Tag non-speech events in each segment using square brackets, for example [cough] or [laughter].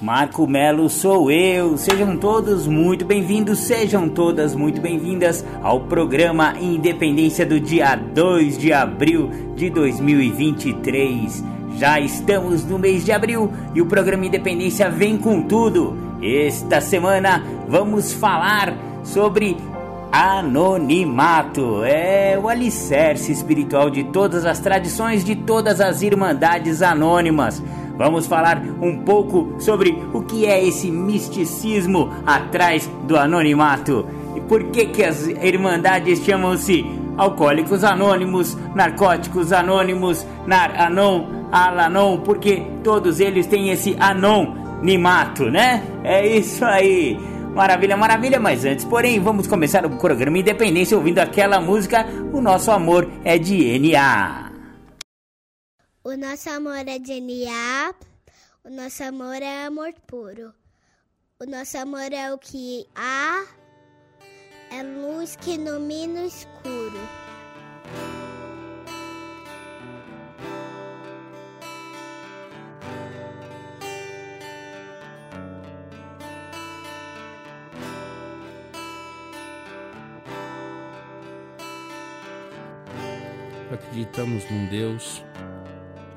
Marco Melo sou eu. Sejam todos muito bem-vindos, sejam todas muito bem-vindas ao programa Independência do dia 2 de abril de 2023. Já estamos no mês de abril e o programa Independência vem com tudo. Esta semana vamos falar sobre anonimato. É o alicerce espiritual de todas as tradições de todas as irmandades anônimas. Vamos falar um pouco sobre o que é esse misticismo atrás do anonimato e por que que as irmandades chamam-se Alcoólicos Anônimos, Narcóticos Anônimos, Nar Anon, Alanon, porque todos eles têm esse anonimato, né? É isso aí. Maravilha, maravilha, mas antes, porém, vamos começar o programa Independência ouvindo aquela música O Nosso Amor é de NA. O nosso amor é DNA, o nosso amor é amor puro. O nosso amor é o que há, é luz que ilumina o escuro. Acreditamos num Deus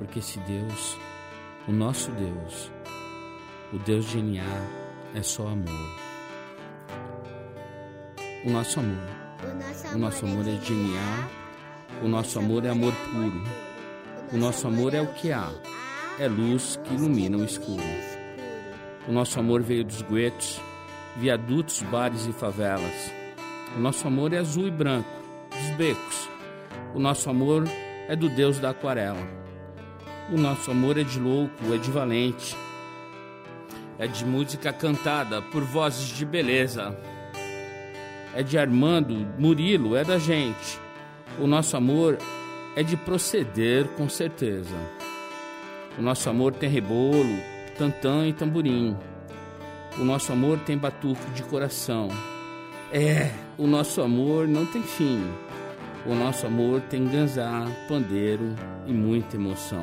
porque esse Deus, o nosso Deus, o Deus de NA, é só amor. O nosso amor. O nosso amor é de NA, o nosso amor é amor puro. O nosso amor é o que há, é luz que ilumina o escuro. O nosso amor veio dos guetos, viadutos, bares e favelas. O nosso amor é azul e branco, dos becos. O nosso amor é do Deus da aquarela. O nosso amor é de louco, é de valente, é de música cantada por vozes de beleza, é de Armando, Murilo, é da gente. O nosso amor é de proceder com certeza. O nosso amor tem rebolo, tantã e tamborim. O nosso amor tem batuque de coração. É, o nosso amor não tem fim. O nosso amor tem ganzá, pandeiro e muita emoção.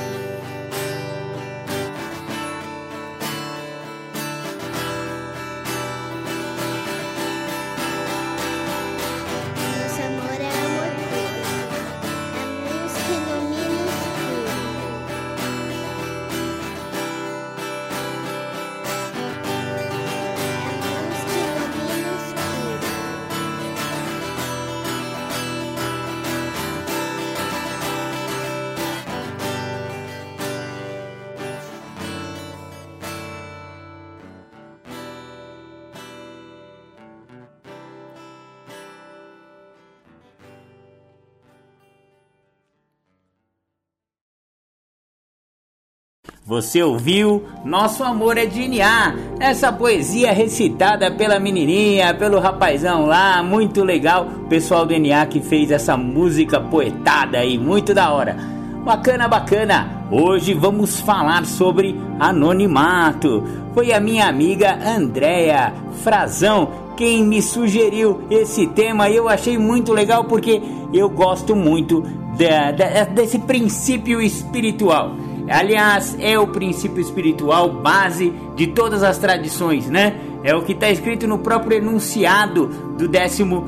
Você ouviu Nosso Amor é DNA, essa poesia recitada pela menininha, pelo rapazão lá, muito legal. O pessoal do NA que fez essa música poetada aí, muito da hora. Bacana, bacana. Hoje vamos falar sobre anonimato. Foi a minha amiga Andréia Frazão quem me sugeriu esse tema e eu achei muito legal porque eu gosto muito desse princípio espiritual. Aliás, é o princípio espiritual base de todas as tradições, né? É o que está escrito no próprio enunciado do décimo,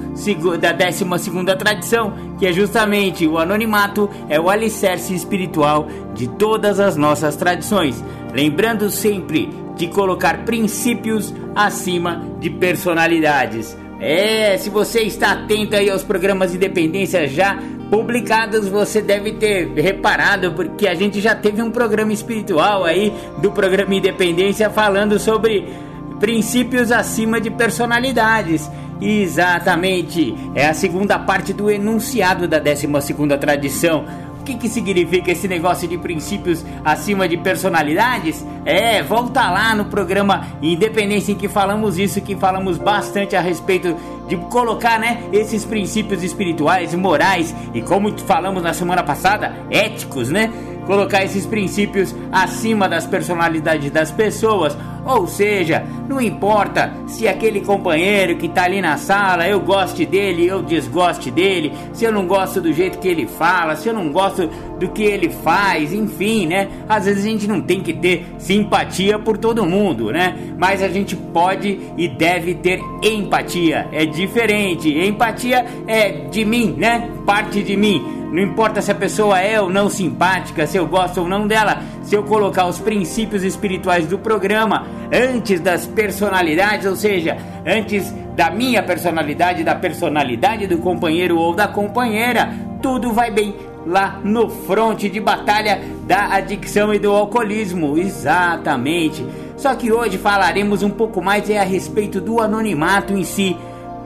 da décima segunda tradição, que é justamente o anonimato é o alicerce espiritual de todas as nossas tradições. Lembrando sempre de colocar princípios acima de personalidades. É, se você está atento aí aos programas de independência já publicados, você deve ter reparado, porque a gente já teve um programa espiritual aí do programa Independência falando sobre princípios acima de personalidades. Exatamente, é a segunda parte do enunciado da 12 segunda tradição. O que, que significa esse negócio de princípios acima de personalidades? É, volta lá no programa Independência em que falamos isso, que falamos bastante a respeito de colocar, né, esses princípios espirituais, morais e como falamos na semana passada, éticos, né? colocar esses princípios acima das personalidades das pessoas. Ou seja, não importa se aquele companheiro que está ali na sala eu goste dele, eu desgoste dele, se eu não gosto do jeito que ele fala, se eu não gosto do que ele faz, enfim, né? Às vezes a gente não tem que ter simpatia por todo mundo, né? Mas a gente pode e deve ter empatia. É diferente. Empatia é de mim, né? Parte de mim não importa se a pessoa é ou não simpática, se eu gosto ou não dela, se eu colocar os princípios espirituais do programa antes das personalidades, ou seja, antes da minha personalidade, da personalidade do companheiro ou da companheira, tudo vai bem lá no fronte de batalha da adicção e do alcoolismo. Exatamente. Só que hoje falaremos um pouco mais é a respeito do anonimato em si.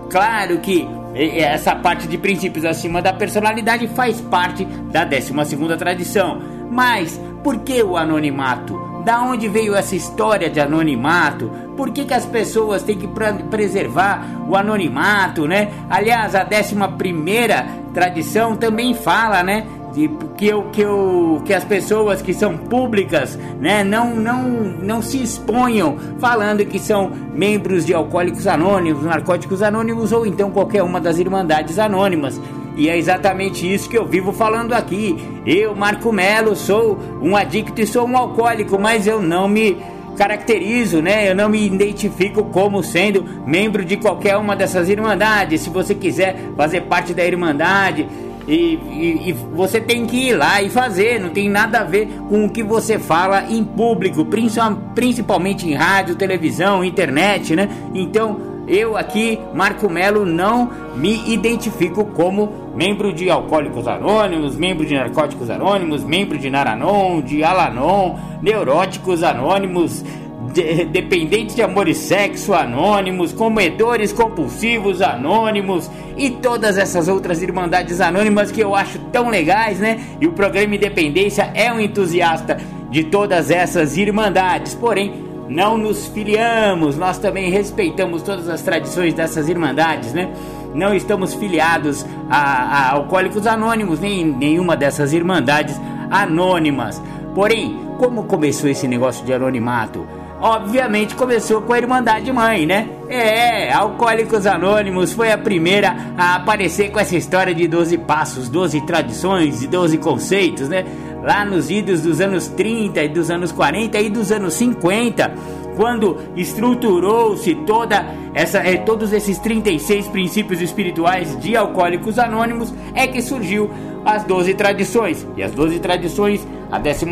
Claro que essa parte de princípios acima da personalidade faz parte da 12 tradição. Mas por que o anonimato? Da onde veio essa história de anonimato? Por que, que as pessoas têm que preservar o anonimato, né? Aliás, a 11 tradição também fala, né? De que, eu, que, eu, que as pessoas que são públicas né, não, não, não se exponham falando que são membros de alcoólicos anônimos, narcóticos anônimos ou então qualquer uma das irmandades anônimas. E é exatamente isso que eu vivo falando aqui. Eu, Marco Melo, sou um adicto e sou um alcoólico, mas eu não me caracterizo, né? Eu não me identifico como sendo membro de qualquer uma dessas irmandades. Se você quiser fazer parte da irmandade, e, e, e, você tem que ir lá e fazer, não tem nada a ver com o que você fala em público, principalmente em rádio, televisão, internet, né? Então, eu aqui, Marco Melo, não me identifico como membro de Alcoólicos Anônimos, membro de Narcóticos Anônimos, membro de Naranon, de Alanon, Neuróticos Anônimos, de, dependentes de amor e sexo anônimos, comedores compulsivos anônimos e todas essas outras irmandades anônimas que eu acho tão legais, né? E o programa Independência é um entusiasta de todas essas irmandades, porém não nos filiamos, nós também respeitamos todas as tradições dessas irmandades, né? Não estamos filiados a, a Alcoólicos Anônimos, nem nenhuma dessas irmandades anônimas. Porém, como começou esse negócio de anonimato? Obviamente começou com a Irmandade Mãe, né? É, Alcoólicos Anônimos foi a primeira a aparecer com essa história de 12 passos, 12 tradições e 12 conceitos, né? Lá nos idos dos anos 30 e dos anos 40 e dos anos 50, quando estruturou-se toda essa, é, todos esses 36 princípios espirituais de Alcoólicos Anônimos, é que surgiu as 12 tradições. E as 12 tradições, a 12,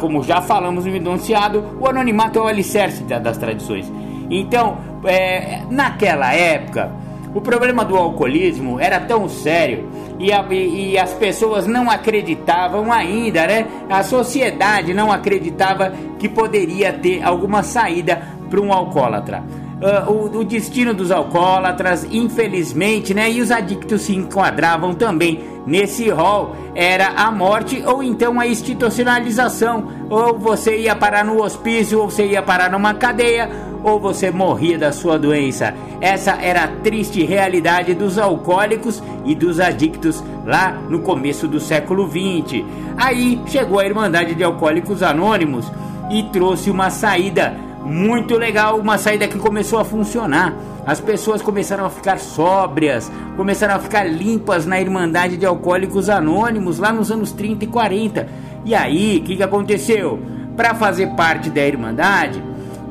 como já falamos no enunciado, o anonimato é o alicerce das tradições. Então, é, naquela época, o problema do alcoolismo era tão sério e, a, e, as pessoas não acreditavam ainda, né? A sociedade não acreditava que poderia ter alguma saída para um alcoólatra. Uh, o, o, destino dos alcoólatras, infelizmente, né? E os adictos se enquadravam também nesse rol era a morte ou então a institucionalização. Ou você ia parar no hospício, ou você ia parar numa cadeia, ou você morria da sua doença. Essa era a triste realidade dos alcoólicos e dos adictos lá no começo do século XX. Aí chegou a Irmandade de Alcoólicos Anônimos e trouxe uma saída muito legal, uma saída que começou a funcionar. As pessoas começaram a ficar sóbrias, começaram a ficar limpas na Irmandade de Alcoólicos Anônimos lá nos anos 30 e 40. E aí, o que, que aconteceu? Para fazer parte da Irmandade,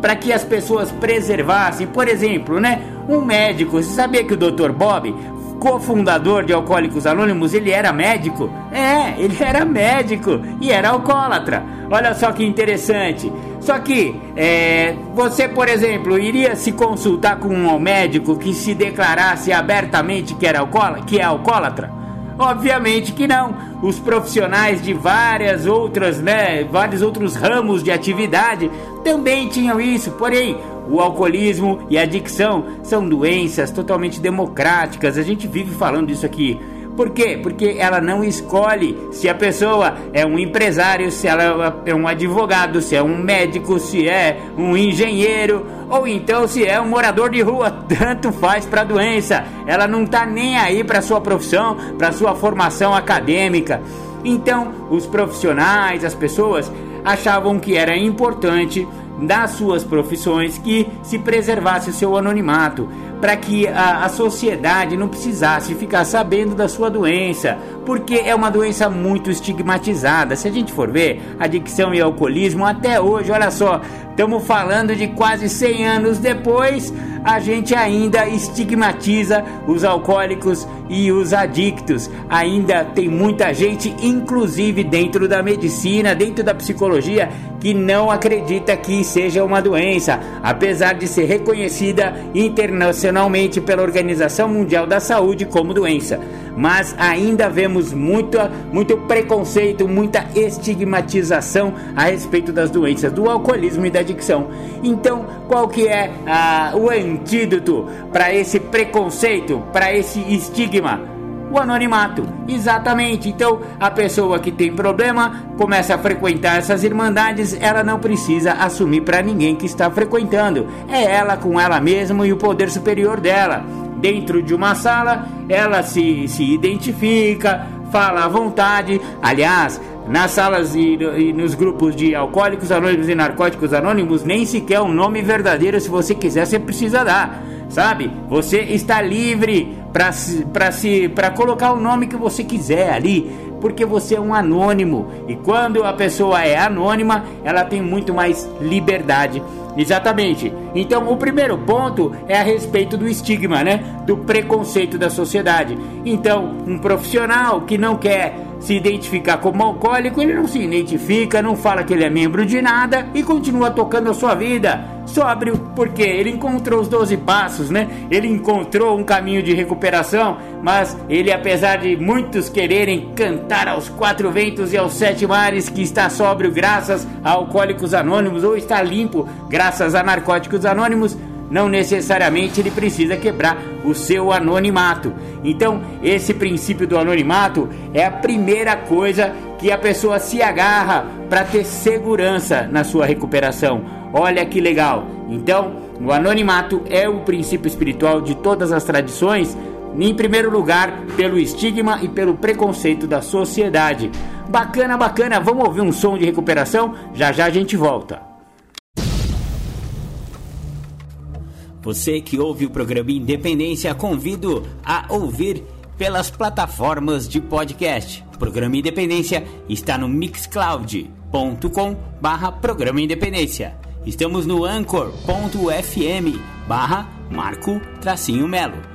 para que as pessoas preservassem, por exemplo, né? Um médico, você sabia que o Dr. Bob cofundador de Alcoólicos Anônimos, ele era médico? É, ele era médico e era alcoólatra. Olha só que interessante. Só que é, você, por exemplo, iria se consultar com um médico que se declarasse abertamente que, era alcoólatra, que é alcoólatra? Obviamente que não. Os profissionais de várias outras, né, vários outros ramos de atividade também tinham isso. Porém, o alcoolismo e a adicção são doenças totalmente democráticas. A gente vive falando isso aqui. Por quê? Porque ela não escolhe se a pessoa é um empresário, se ela é um advogado, se é um médico, se é um engenheiro ou então se é um morador de rua, [laughs] tanto faz para a doença. Ela não está nem aí para sua profissão, para sua formação acadêmica. Então, os profissionais, as pessoas achavam que era importante das suas profissões que se preservasse o seu anonimato, para que a, a, sociedade não precisasse ficar sabendo da sua doença, porque é uma doença muito estigmatizada. Se a gente for ver, adicção e alcoolismo até hoje, olha só, estamos falando de quase 100 anos depois, a gente ainda estigmatiza os alcoólicos e os adictos. Ainda tem muita gente, inclusive dentro da medicina, dentro da psicologia, que não acredita que seja uma doença, apesar de ser reconhecida internacionalmente pela Organização Mundial da Saúde como doença. Mas ainda vemos muito, muito preconceito, muita estigmatização a respeito das doenças do alcoolismo e da adicção. Então, qual que é ah, o antídoto para esse preconceito, para esse estigma? O anonimato. Exatamente. Então, a pessoa que tem problema começa a frequentar essas irmandades, ela não precisa assumir para ninguém que está frequentando. É ela com ela mesma e o poder superior dela. Dentro de uma sala, ela se, se identifica, fala à vontade. Aliás, nas salas e, e, nos grupos de alcoólicos anônimos e narcóticos anônimos, nem sequer um nome verdadeiro, se você quiser, você precisa dar sabe? Você está livre para se para colocar o nome que você quiser ali, porque você é um anônimo. E quando a pessoa é anônima, ela tem muito mais liberdade. Exatamente. Então, o primeiro ponto é a respeito do estigma, né? Do preconceito da sociedade. Então, um profissional que não quer se identificar como alcoólico, ele não se identifica, não fala que ele é membro de nada e continua tocando a sua vida sóbrio, porque ele encontrou os 12 passos, né? Ele encontrou um caminho de recuperação, mas ele, apesar de muitos quererem cantar aos quatro ventos e aos sete mares que está sóbrio graças a Alcoólicos Anônimos ou está limpo graças a Narcóticos Anônimos, não necessariamente ele precisa quebrar o seu anonimato. Então, esse princípio do anonimato é a primeira coisa que a pessoa se agarra para ter segurança na sua recuperação. Olha que legal! Então, o anonimato é o princípio espiritual de todas as tradições, em primeiro lugar, pelo estigma e pelo preconceito da sociedade. Bacana, bacana, vamos ouvir um som de recuperação? Já já a gente volta. Você que ouve o programa Independência, convido a ouvir pelas plataformas de podcast. O programa Independência está no mixcloud.com barra programa Independência. Estamos no anchor.fm barra Marco Tracinho Melo.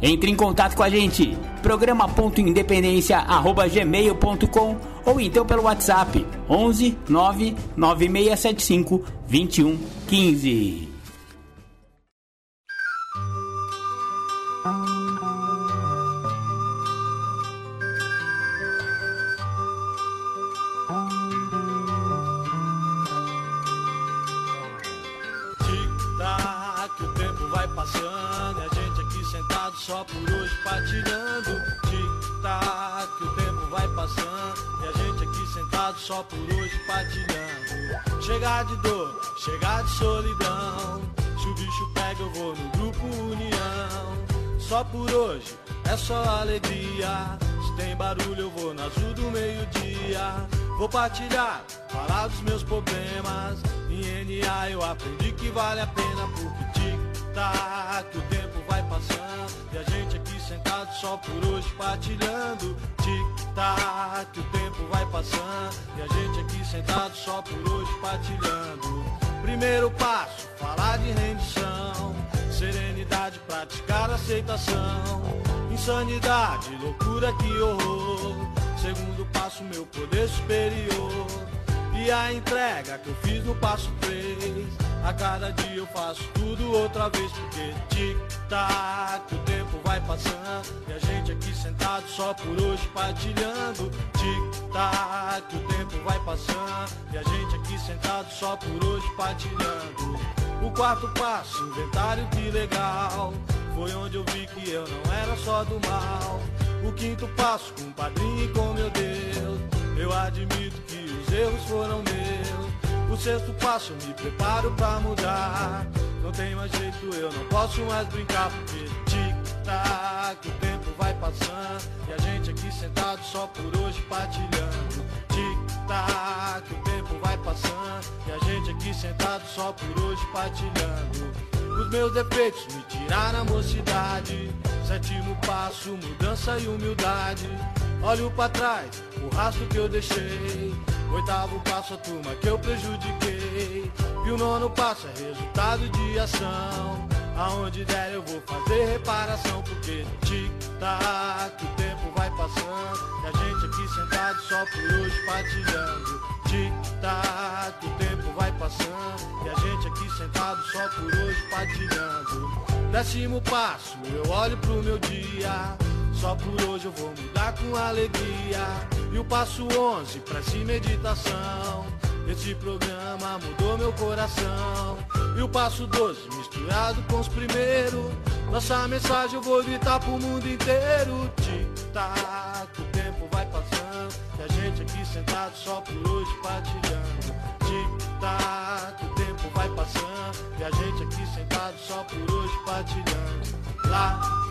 Entre em contato com a gente, programa.independência.gmail.com ou então pelo WhatsApp 11 99675 2115. Só por hoje partilhando. Chegar de dor, chegar de solidão. Se o bicho pega, eu vou no grupo União. Só por hoje é só alegria. Se tem barulho, eu vou na azul do meio-dia. Vou partilhar, falar dos meus problemas. Em NA eu aprendi que vale a pena porque tic-tac, o tempo vai passando e a gente aqui sentado só por hoje partilhando. Tic-tac, o tempo vai passando e a gente aqui sentado só por hoje partilhando. Primeiro passo, falar de rendição. Serenidade, praticar aceitação. Insanidade, loucura, que horror. Segundo passo, meu poder superior. E a entrega que eu fiz no passo 3 a cada dia eu faço tudo outra vez porque tic-tac, o tempo vai passando e a gente aqui sentado só por hoje partilhando. Tic-tac, o tempo vai passando e a gente aqui sentado só por hoje partilhando. O quarto passo, inventário que legal, foi onde eu vi que eu não era só do mal. O quinto passo, com o padrinho e com meu Deus, eu admito que os erros foram meus. O sexto passo, me preparo pra mudar. Não tem mais jeito, eu não posso mais brincar, porque tic-tac, o tempo vai passando. E a gente aqui sentado só por hoje partilhando. Tic-tac, o tempo vai passando. E a gente aqui sentado só por hoje partilhando. Os meus defeitos me tiraram a mocidade. Sétimo passo, mudança e humildade. Olho para trás, o rastro que eu deixei. Oitavo passo, a turma que eu prejudiquei. E o nono passo é resultado de ação. Aonde der eu vou fazer reparação, porque tic-tac, o tempo vai passando. E a gente aqui sentado só por hoje partilhando. Tic-tac, o tempo vai passando. E a gente aqui sentado só por hoje partilhando. Décimo passo, eu olho pro meu dia. Só por hoje eu vou mudar com alegria. E o passo 11, prece meditação. Esse programa mudou meu coração. E o passo 12, misturado com os primeiros. Nossa mensagem eu vou gritar pro mundo inteiro. Tic-tac, o tempo vai passando. E a gente aqui sentado só por hoje partilhando. Tic-tac, o tempo vai passando. E a gente aqui sentado só por hoje partilhando. Lá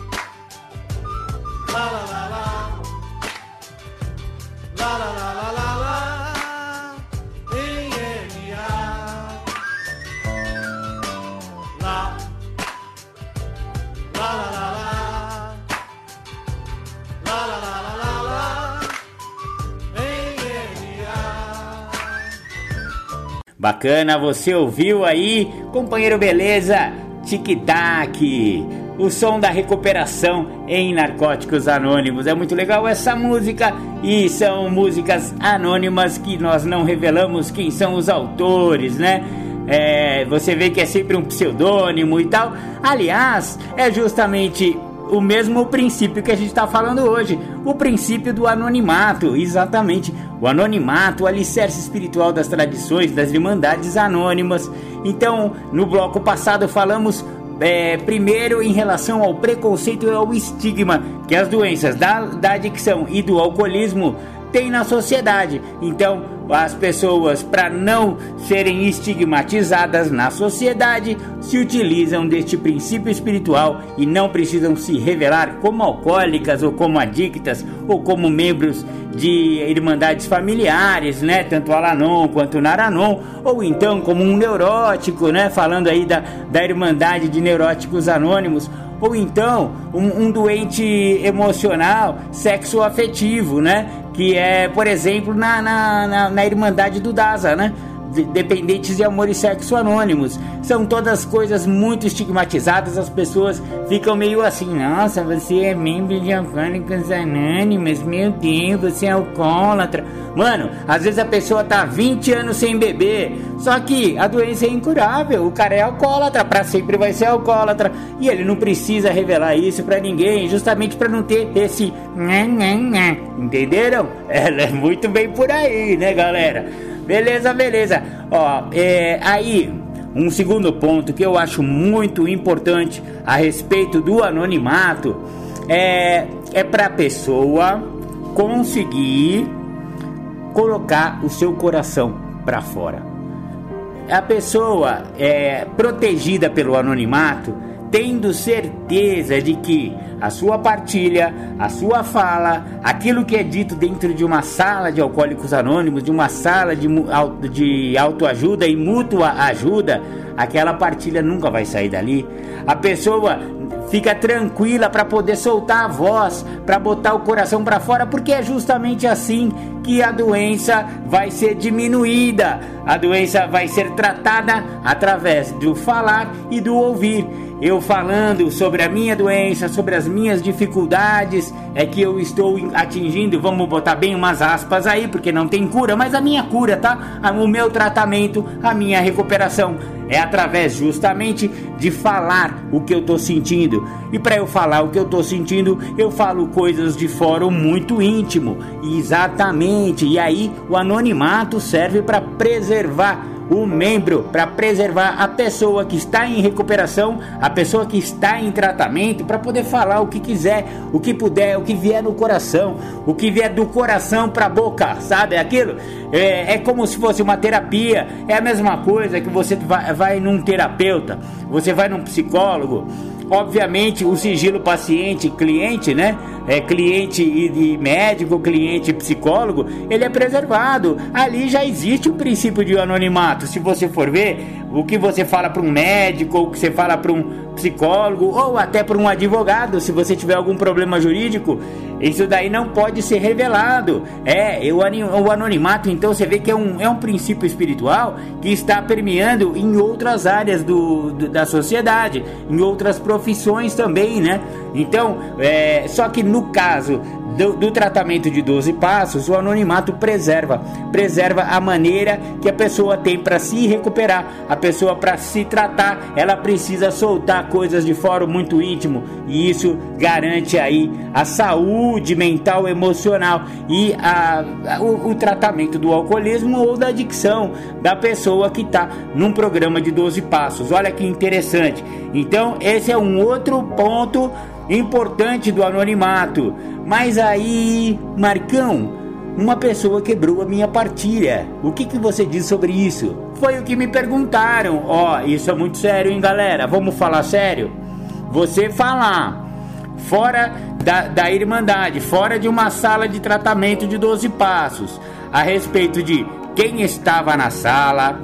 Bacana, você ouviu aí, companheiro Beleza? Tic-tac o som da recuperação em Narcóticos Anônimos. É muito legal essa música e são músicas anônimas que nós não revelamos quem são os autores, né? É, você vê que é sempre um pseudônimo e tal. Aliás, é justamente o mesmo princípio que a gente está falando hoje, o princípio do anonimato, exatamente. O anonimato, o alicerce espiritual das tradições, das irmandades anônimas. Então, no bloco passado falamos é, primeiro em relação ao preconceito e ao estigma que as doenças da, da adicção e do alcoolismo têm na sociedade. Então, as pessoas, para não serem estigmatizadas na sociedade, se utilizam deste princípio espiritual e não precisam se revelar como alcoólicas ou como adictas ou como membros de irmandades familiares, né? Tanto Alanon quanto Naranon, ou então como um neurótico, né? Falando aí da, da Irmandade de Neuróticos Anônimos, ou então um, um doente emocional, sexo afetivo, né? Que é, por exemplo, na, na, na, na Irmandade do Daza, né? Dependentes de amor e sexo anônimos. São todas coisas muito estigmatizadas, as pessoas ficam meio assim, nossa, você é membro de Alcoólicos Anônimos, meu Deus, você é alcoólatra. Mano, às vezes a pessoa tá 20 anos sem beber, só que a doença é incurável, o cara é alcoólatra, para sempre vai ser alcoólatra, e ele não precisa revelar isso para ninguém, justamente para não ter esse entenderam? Ela é muito bem por aí, né, galera? Beleza, beleza. Ó, é, aí, um segundo ponto que eu acho muito importante a respeito do anonimato é, é para a pessoa conseguir colocar o seu coração para fora. A pessoa é protegida pelo anonimato, tendo certeza de que a sua partilha, a sua fala, aquilo que é dito dentro de uma sala de alcoólicos anônimos, de uma sala de, de autoajuda e mútua ajuda, aquela partilha nunca vai sair dali. A pessoa fica tranquila para poder soltar a voz, para botar o coração para fora, porque é justamente assim que a doença vai ser diminuída. A doença vai ser tratada através do falar e do ouvir eu falando sobre a minha doença, sobre as minhas dificuldades, é que eu estou atingindo, vamos botar bem umas aspas aí, porque não tem cura, mas a minha cura, tá? O meu tratamento, a minha recuperação é através justamente de falar o que eu estou sentindo. E para eu falar o que eu estou sentindo, eu falo coisas de fórum muito íntimo. Exatamente. E aí o anonimato serve para preservar o membro para preservar a pessoa que está em recuperação, a pessoa que está em tratamento, para poder falar o que quiser, o que puder, o que vier no coração, o que vier do coração para a boca, sabe aquilo? É, é, como se fosse uma terapia, é a mesma coisa que você vai, vai num terapeuta, você vai num psicólogo. Obviamente, o sigilo paciente-cliente, né? É, cliente e, e médico, cliente psicólogo, ele é preservado. Ali já existe o princípio de anonimato. Se você for ver, o que você fala para um médico, ou o que você fala para um psicólogo, ou até para um advogado, se você tiver algum problema jurídico, isso daí não pode ser revelado. É, o anonimato, então, você vê que é um, é um princípio espiritual que está permeando em outras áreas do, do da sociedade, em outras profissões também, né? Então, é, só que no caso do, do, tratamento de 12 passos, o anonimato preserva, preserva a maneira que a pessoa tem para se recuperar, a pessoa para se tratar, ela precisa soltar coisas de fora muito íntimo e isso garante aí a saúde mental, emocional e a, a o, o, tratamento do alcoolismo ou da adicção da pessoa que está num programa de 12 passos. Olha que interessante. Então, esse é um outro ponto importante do anonimato. Mas aí, Marcão, uma pessoa quebrou a minha partilha. O que, que você diz sobre isso? Foi o que me perguntaram. Ó, oh, isso é muito sério, hein, galera? Vamos falar sério? Você falar fora da, da Irmandade, fora de uma sala de tratamento de 12 passos, a respeito de quem estava na sala,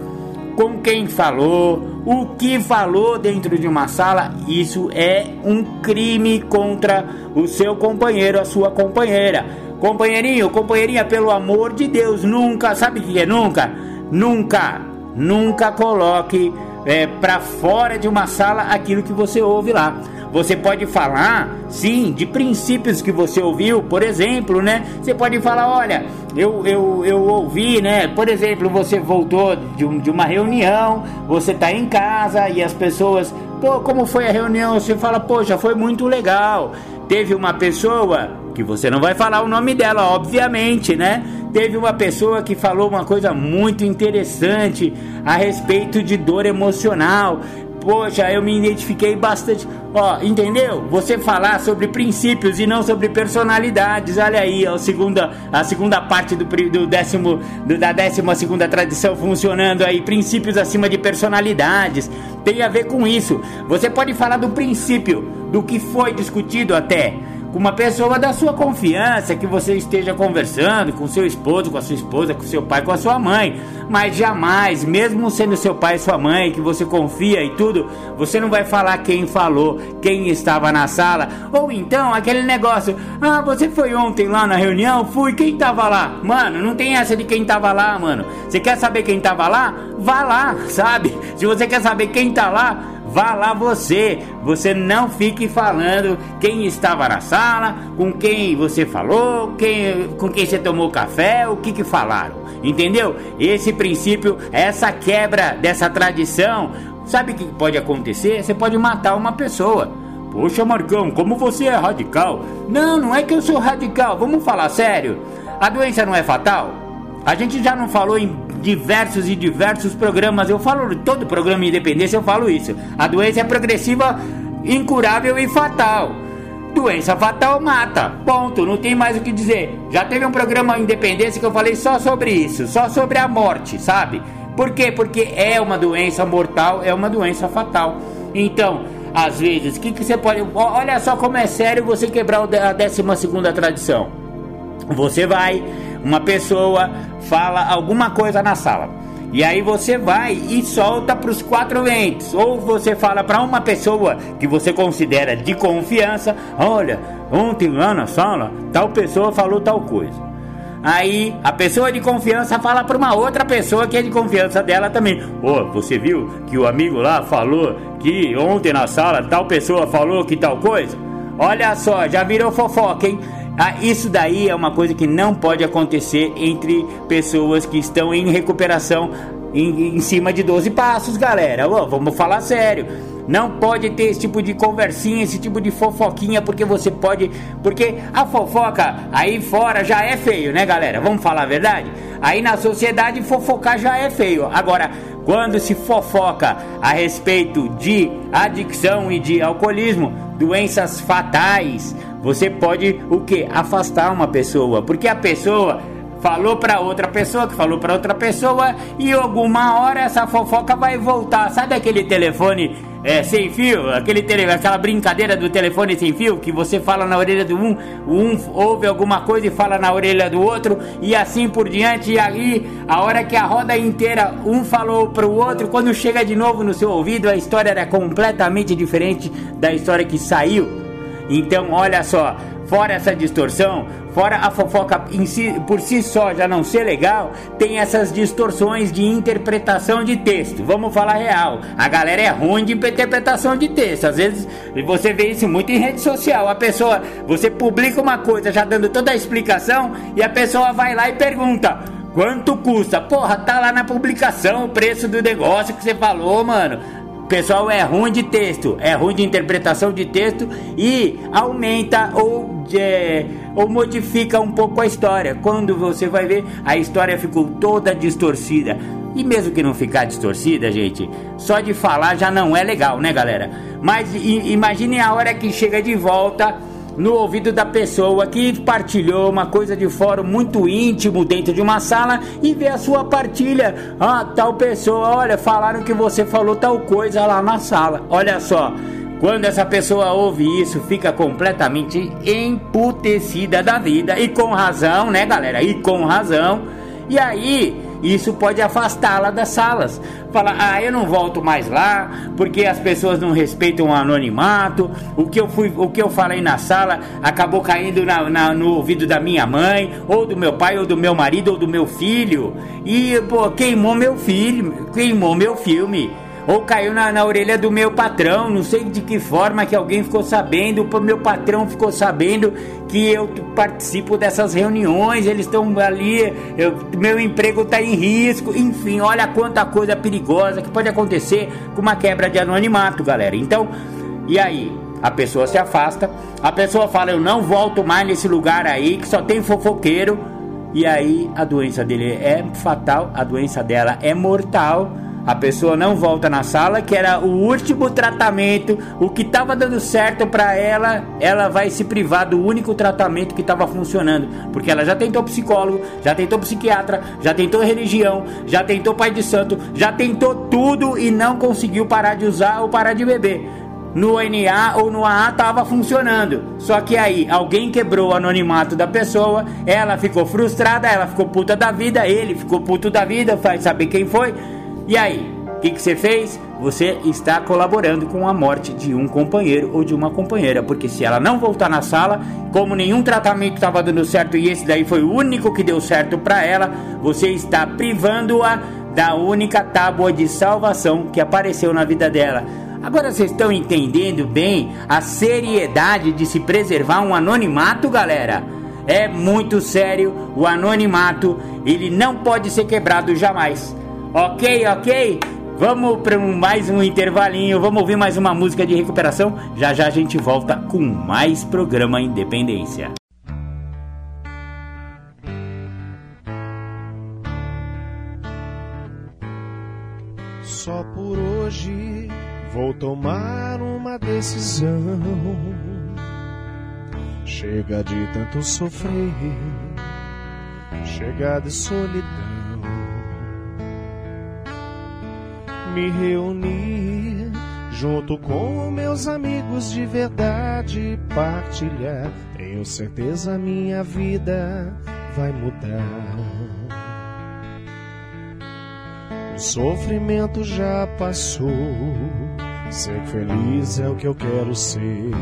com quem falou, o que falou dentro de uma sala, isso é um crime contra o seu companheiro, a sua companheira. Companheirinho, companheirinha, pelo amor de Deus, nunca, sabe o que é nunca? Nunca, nunca coloque é, para fora de uma sala aquilo que você ouve lá. Você pode falar, sim, de princípios que você ouviu, por exemplo, né? Você pode falar, olha, eu, eu, eu ouvi, né? Por exemplo, você voltou de, um, de uma reunião, você está em casa e as pessoas, pô, como foi a reunião? Você fala, poxa, foi muito legal. Teve uma pessoa que você não vai falar o nome dela, obviamente, né? Teve uma pessoa que falou uma coisa muito interessante a respeito de dor emocional poxa, eu me identifiquei bastante. Ó, entendeu? Você falar sobre princípios e não sobre personalidades. Olha aí, a segunda, a segunda parte do, do décimo, do, da décima segunda tradição funcionando aí. Princípios acima de personalidades. Tem a ver com isso. Você pode falar do princípio, do que foi discutido até com uma pessoa da sua confiança, que você esteja conversando com seu esposo, com a sua esposa, com seu pai, com a sua mãe. Mas jamais, mesmo sendo seu pai e sua mãe, que você confia e tudo, você não vai falar quem falou, quem estava na sala. Ou então aquele negócio: ah, você foi ontem lá na reunião? Fui, quem estava lá? Mano, não tem essa de quem estava lá, mano. Você quer saber quem estava lá? Vá lá, [laughs] sabe? Se você quer saber quem está lá, Vá lá você. Você não fique falando quem estava na sala, com quem você falou, quem, com quem você tomou café, o que que falaram. Entendeu? Esse princípio, essa quebra dessa tradição, sabe o que pode acontecer? Você pode matar uma pessoa. Poxa, Marcão, como você é radical? Não, não é que eu sou radical. Vamos falar sério. A doença não é fatal? A gente já não falou em diversos e diversos programas. Eu falo todo programa Independência, eu falo isso. A doença é progressiva, incurável e fatal. Doença fatal mata. Ponto. Não tem mais o que dizer. Já teve um programa Independência que eu falei só sobre isso, só sobre a morte, sabe? Por quê? Porque é uma doença mortal, é uma doença fatal. Então, às vezes, que, que você pode. Olha só como é sério você quebrar a 12 segunda tradição. Você vai uma pessoa fala alguma coisa na sala. E aí você vai e solta para os quatro ventos. Ou você fala para uma pessoa que você considera de confiança: Olha, ontem lá na sala, tal pessoa falou tal coisa. Aí a pessoa de confiança fala para uma outra pessoa que é de confiança dela também. Ô, oh, você viu que o amigo lá falou que ontem na sala tal pessoa falou que tal coisa? Olha só, já virou fofoca, hein? Ah, isso daí é uma coisa que não pode acontecer entre pessoas que estão em recuperação em, em cima de 12 passos, galera. Oh, vamos falar sério. Não pode ter esse tipo de conversinha, esse tipo de fofoquinha, porque você pode. Porque a fofoca aí fora já é feio, né, galera? Vamos falar a verdade? Aí na sociedade fofocar já é feio. Agora, quando se fofoca a respeito de adicção e de alcoolismo, doenças fatais, você pode o que? Afastar uma pessoa, porque a pessoa falou para outra pessoa, que falou para outra pessoa, e alguma hora essa fofoca vai voltar. Sabe aquele telefone é, sem fio? Aquele tele, aquela brincadeira do telefone sem fio que você fala na orelha do um, um ouve alguma coisa e fala na orelha do outro, e assim por diante. E aí, a hora que a roda inteira um falou para o outro, quando chega de novo no seu ouvido, a história era completamente diferente da história que saiu. Então, olha só, fora essa distorção, fora a fofoca si, por si só já não ser legal, tem essas distorções de interpretação de texto. Vamos falar real. A galera é ruim de interpretação de texto. Às vezes você vê isso muito em rede social. A pessoa, você publica uma coisa já dando toda a explicação e a pessoa vai lá e pergunta: Quanto custa? Porra, tá lá na publicação o preço do negócio que você falou, mano. Pessoal é ruim de texto, é ruim de interpretação de texto e aumenta ou, é, ou modifica um pouco a história. Quando você vai ver, a história ficou toda distorcida. E mesmo que não ficar distorcida, gente, só de falar já não é legal, né, galera? Mas imagine a hora que chega de volta no ouvido da pessoa que partilhou uma coisa de fórum muito íntimo dentro de uma sala e vê a sua partilha. Ah, tal pessoa, olha, falaram que você falou tal coisa lá na sala. Olha só. Quando essa pessoa ouve isso, fica completamente emputecida da vida. E com razão, né, galera? E com razão. E aí, isso pode afastá-la das salas. Fala, ah, eu não volto mais lá, porque as pessoas não respeitam o anonimato. O que eu fui, o que eu falei na sala acabou caindo na, na, no ouvido da minha mãe, ou do meu pai, ou do meu marido, ou do meu filho. E, pô, queimou meu filho, queimou meu filme ou caiu na, na orelha do meu patrão, não sei de que forma que alguém ficou sabendo, o meu patrão ficou sabendo que eu participo dessas reuniões, eles estão ali, eu, meu emprego está em risco, enfim, olha quanta coisa perigosa que pode acontecer com uma quebra de anonimato, galera. Então, e aí? A pessoa se afasta, a pessoa fala: Eu não volto mais nesse lugar aí que só tem fofoqueiro. E aí a doença dele é fatal, a doença dela é mortal a pessoa não volta na sala, que era o último tratamento, o que estava dando certo para ela, ela vai se privar do único tratamento que estava funcionando, porque ela já tentou psicólogo, já tentou psiquiatra, já tentou religião, já tentou pai de santo, já tentou tudo e não conseguiu parar de usar ou parar de beber. no NA ou no AA estava funcionando. Só que aí alguém quebrou o anonimato da pessoa, ela ficou frustrada, ela ficou puta da vida, ele ficou puto da vida, faz saber quem foi. E aí, o que, que você fez? Você está colaborando com a morte de um companheiro ou de uma companheira, porque se ela não voltar na sala, como nenhum tratamento estava dando certo e esse daí foi o único que deu certo para ela, você está privando-a da única tábua de salvação que apareceu na vida dela. Agora vocês estão entendendo bem a seriedade de se preservar um anonimato, galera? É muito sério, o anonimato, ele não pode ser quebrado jamais. Ok, ok? Vamos para mais um intervalinho, vamos ouvir mais uma música de recuperação. Já já a gente volta com mais programa Independência. Só por hoje Vou tomar uma decisão. Chega de tanto sofrer, chega de solidão. Me reunir junto com meus amigos de verdade, partilhar. Tenho certeza minha vida vai mudar. O sofrimento já passou Ser feliz é o que eu quero ser.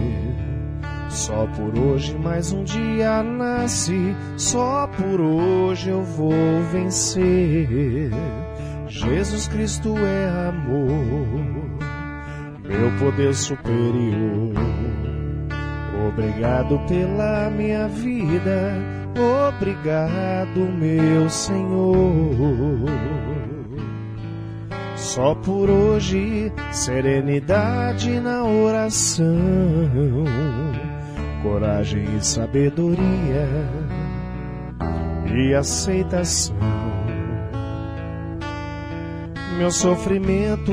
Só por hoje mais um dia nasce, só por hoje eu vou vencer. Jesus Cristo é amor, meu poder superior. Obrigado pela minha vida, obrigado, meu Senhor. Só por hoje, serenidade na oração, coragem e sabedoria e aceitação. Meu sofrimento,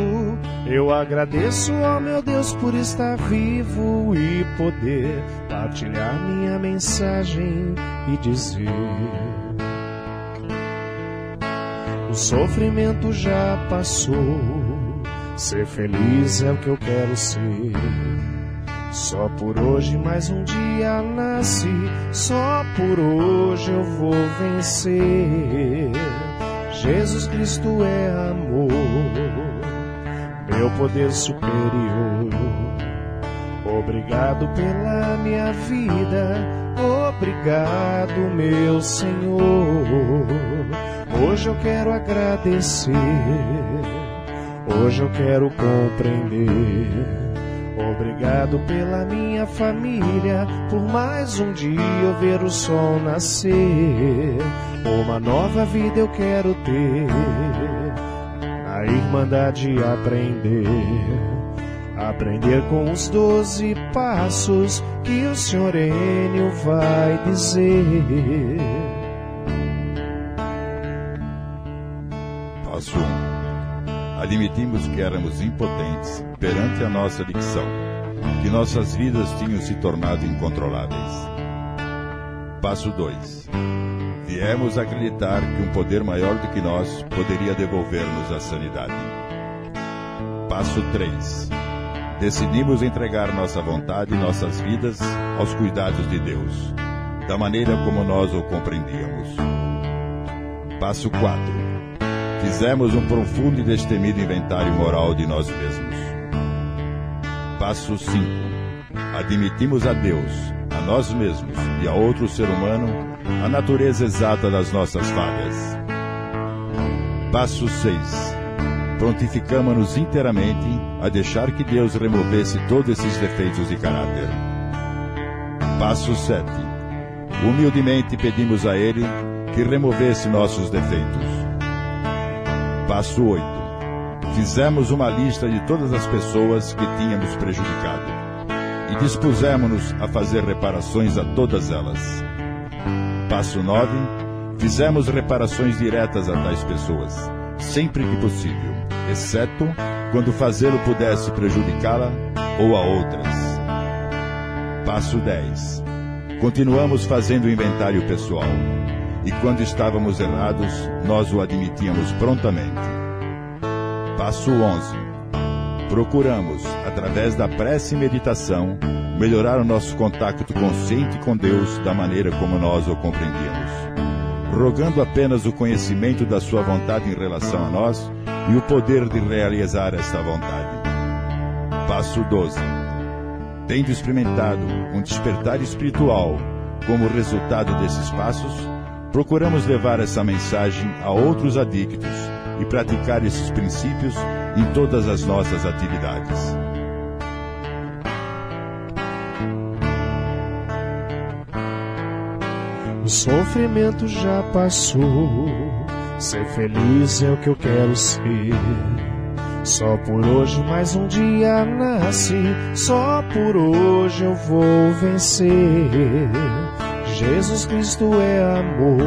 eu agradeço ao meu Deus por estar vivo e poder partilhar minha mensagem e dizer o sofrimento já passou. Ser feliz é o que eu quero ser. Só por hoje mais um dia nasce. Só por hoje eu vou vencer. Jesus Cristo é amor, meu poder superior. Obrigado pela minha vida. Obrigado, meu Senhor Hoje eu quero agradecer, hoje eu quero compreender. Obrigado pela minha família, por mais um dia eu ver o sol nascer. Uma nova vida eu quero ter, na Irmandade aprender. Aprender com os doze passos que o Senhor Enio vai dizer. Passo 1. Admitimos que éramos impotentes perante a nossa adicção, que nossas vidas tinham se tornado incontroláveis. Passo 2. Viemos acreditar que um poder maior do que nós poderia devolver-nos a sanidade. Passo 3. Decidimos entregar nossa vontade e nossas vidas aos cuidados de Deus, da maneira como nós o compreendíamos. Passo 4 Fizemos um profundo e destemido inventário moral de nós mesmos. Passo 5. Admitimos a Deus, a nós mesmos e a outro ser humano a natureza exata das nossas falhas. Passo 6. Prontificamos-nos inteiramente a deixar que Deus removesse todos esses defeitos de caráter. Passo 7. Humildemente pedimos a Ele que removesse nossos defeitos. Passo 8. Fizemos uma lista de todas as pessoas que tínhamos prejudicado e dispusemos-nos a fazer reparações a todas elas. Passo 9. Fizemos reparações diretas a tais pessoas, sempre que possível, exceto quando fazê-lo pudesse prejudicá-la ou a outras. Passo 10. Continuamos fazendo o inventário pessoal e quando estávamos errados, nós o admitíamos prontamente. Passo 11. Procuramos, através da prece e meditação, melhorar o nosso contato consciente com Deus da maneira como nós o compreendíamos, rogando apenas o conhecimento da Sua vontade em relação a nós e o poder de realizar esta vontade. Passo 12. Tendo experimentado um despertar espiritual como resultado desses passos, procuramos levar essa mensagem a outros adictos e praticar esses princípios em todas as nossas atividades. O sofrimento já passou, ser feliz é o que eu quero ser. Só por hoje mais um dia nasce, só por hoje eu vou vencer. Jesus Cristo é amor,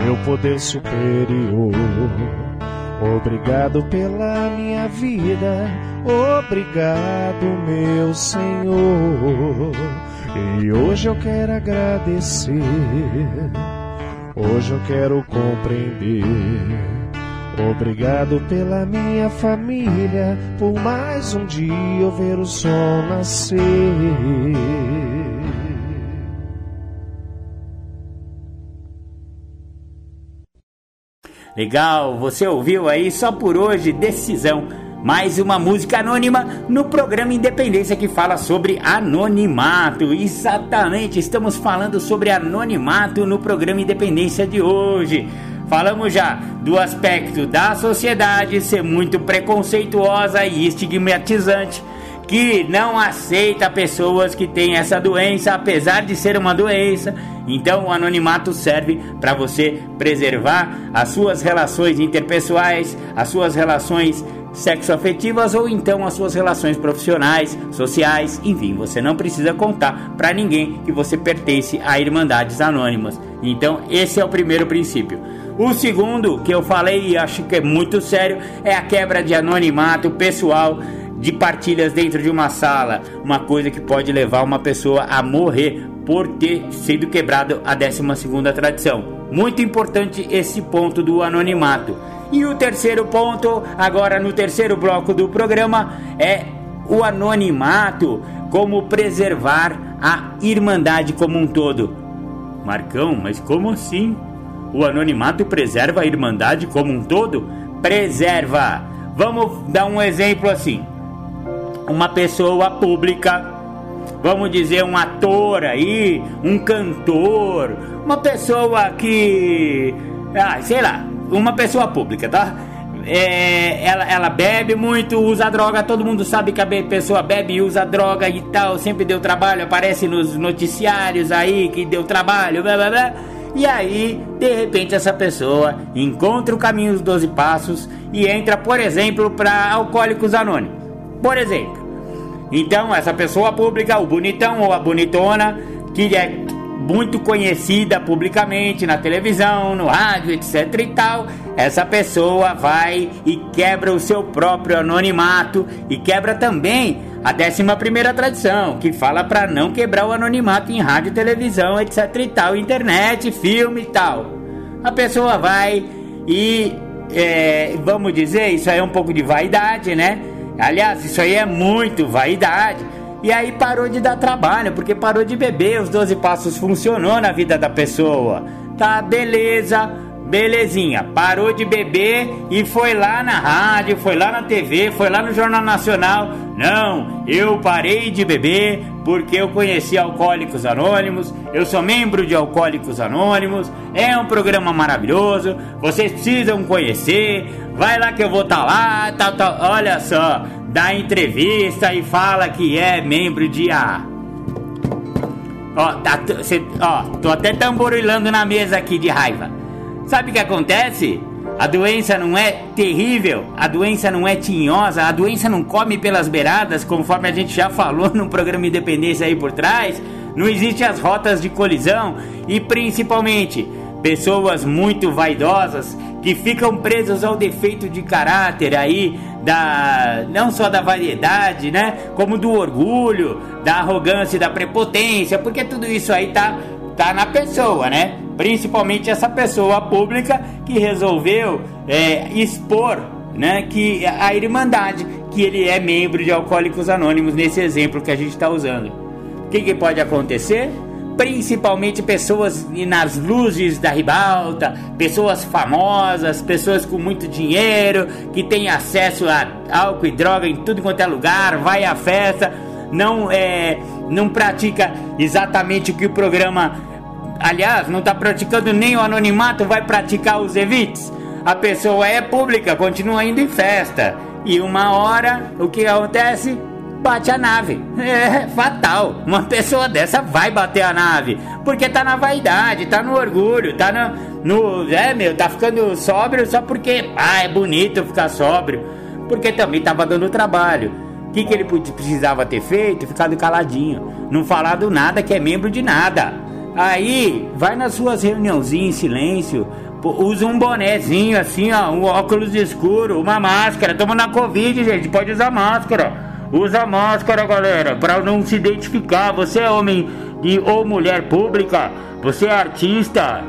meu poder superior. Obrigado pela minha vida, obrigado, meu Senhor. E hoje eu quero agradecer, hoje eu quero compreender. Obrigado pela minha família, por mais um dia eu ver o sol nascer. Legal, você ouviu aí só por hoje Decisão, mais uma música anônima no programa Independência que fala sobre anonimato. Exatamente, estamos falando sobre anonimato no programa Independência de hoje. Falamos já do aspecto da sociedade ser muito preconceituosa e estigmatizante que não aceita pessoas que têm essa doença, apesar de ser uma doença. Então, o anonimato serve para você preservar as suas relações interpessoais, as suas relações sexoafetivas ou então as suas relações profissionais, sociais, enfim, você não precisa contar para ninguém que você pertence a irmandades anônimas. Então, esse é o primeiro princípio. O segundo que eu falei e acho que é muito sério é a quebra de anonimato pessoal de partilhas dentro de uma sala, uma coisa que pode levar uma pessoa a morrer por ter sido quebrado a 12 tradição. Muito importante esse ponto do anonimato. E o terceiro ponto, agora no terceiro bloco do programa, é o anonimato, como preservar a irmandade como um todo. Marcão, mas como assim? O anonimato preserva a irmandade como um todo? Preserva! Vamos dar um exemplo assim uma pessoa pública, vamos dizer um ator aí, um cantor, uma pessoa que, ah, sei lá, uma pessoa pública, tá? É, ela, ela bebe muito, usa droga, todo mundo sabe que a pessoa bebe e usa droga e tal, sempre deu trabalho, aparece nos noticiários aí que deu trabalho, blá blá blá. E aí, de repente, essa pessoa encontra o caminho dos 12 passos e entra, por exemplo, para Alcoólicos Anônimos. Por exemplo, então essa pessoa pública, o bonitão ou a bonitona, que é muito conhecida publicamente na televisão, no rádio, etc e tal, essa pessoa vai e quebra o seu próprio anonimato e quebra também a 11 primeira tradição, que fala para não quebrar o anonimato em rádio, televisão, etc e tal, internet, filme e tal. A pessoa vai e é, vamos dizer, isso aí é um pouco de vaidade, né? Aliás, isso aí é muito vaidade. E aí parou de dar trabalho, porque parou de beber, os 12 passos funcionou na vida da pessoa. Tá, beleza, belezinha. Parou de beber e foi lá na rádio, foi lá na TV, foi lá no Jornal Nacional. Não, eu parei de beber porque eu conheci Alcoólicos Anônimos, eu sou membro de Alcoólicos Anônimos, é um programa maravilhoso, vocês precisam conhecer, vai lá que eu vou estar tá lá, tal, tal. Olha só, dá entrevista e fala que é membro de A. Ó, tá, cê, ó, tô até tamborilando na mesa aqui de raiva. Sabe o que acontece? A doença não é terrível, a doença não é tinhosa, a doença não come pelas beiradas, conforme a gente já falou no programa Independência aí por trás. Não existem as rotas de colisão e principalmente pessoas muito vaidosas que ficam presos ao defeito de caráter aí da não só da variedade, né, como do orgulho, da arrogância e da prepotência, porque tudo isso aí tá tá na pessoa, né? Principalmente essa pessoa pública que resolveu é, expor, né, que a irmandade que ele é membro de Alcoólicos Anônimos nesse exemplo que a gente está usando. O que, que pode acontecer? principalmente pessoas nas luzes da ribalta, pessoas famosas, pessoas com muito dinheiro, que têm acesso a álcool e droga em tudo quanto é lugar, vai à festa, não é, não pratica exatamente o que o programa, aliás, não está praticando nem o anonimato, vai praticar os evites. A pessoa é pública, continua indo em festa. E uma hora, o que acontece? bate a nave. [laughs] É fatal. Uma pessoa dessa vai bater a nave. Porque tá na vaidade, tá no orgulho, tá no. no é, meu, tá ficando sóbrio só porque. Ah, é bonito ficar sóbrio. Porque também tava dando trabalho. Que, que ele precisava ter feito? Ficado caladinho. Não falado nada que é membro de nada. Aí, vai nas suas reuniãozinhas em silêncio. Usa um bonezinho assim, ó, um óculos escuro, uma máscara. Toma na Covid, gente. Pode usar máscara. Usa máscara, galera, para não se identificar. Você é homem e, ou mulher pública, você é artista.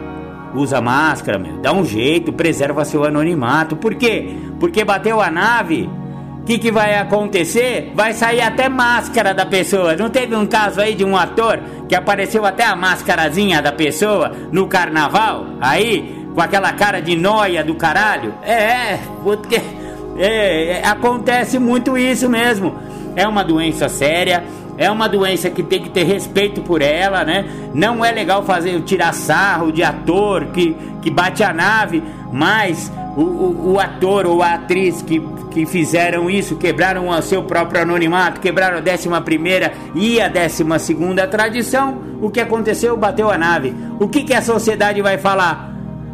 Usa máscara, meu. Dá um jeito, preserva seu anonimato. Por quê? Porque bateu a nave. Que, que vai acontecer? Vai sair até máscara da pessoa. Não teve um caso aí de um ator que apareceu até a máscarazinha da pessoa no carnaval? Aí, com aquela cara de noia do caralho? É, porque é, é, acontece muito isso mesmo é uma doença séria, é uma doença que tem que ter respeito por ela, né? Não é legal fazer tirar sarro de ator que, que bate a nave, mas o, o, ator ou a atriz que, que fizeram isso, quebraram o seu próprio anonimato, quebraram a décima primeira e a décima segunda tradição, o que aconteceu? Bateu a nave. O que, que a sociedade vai falar?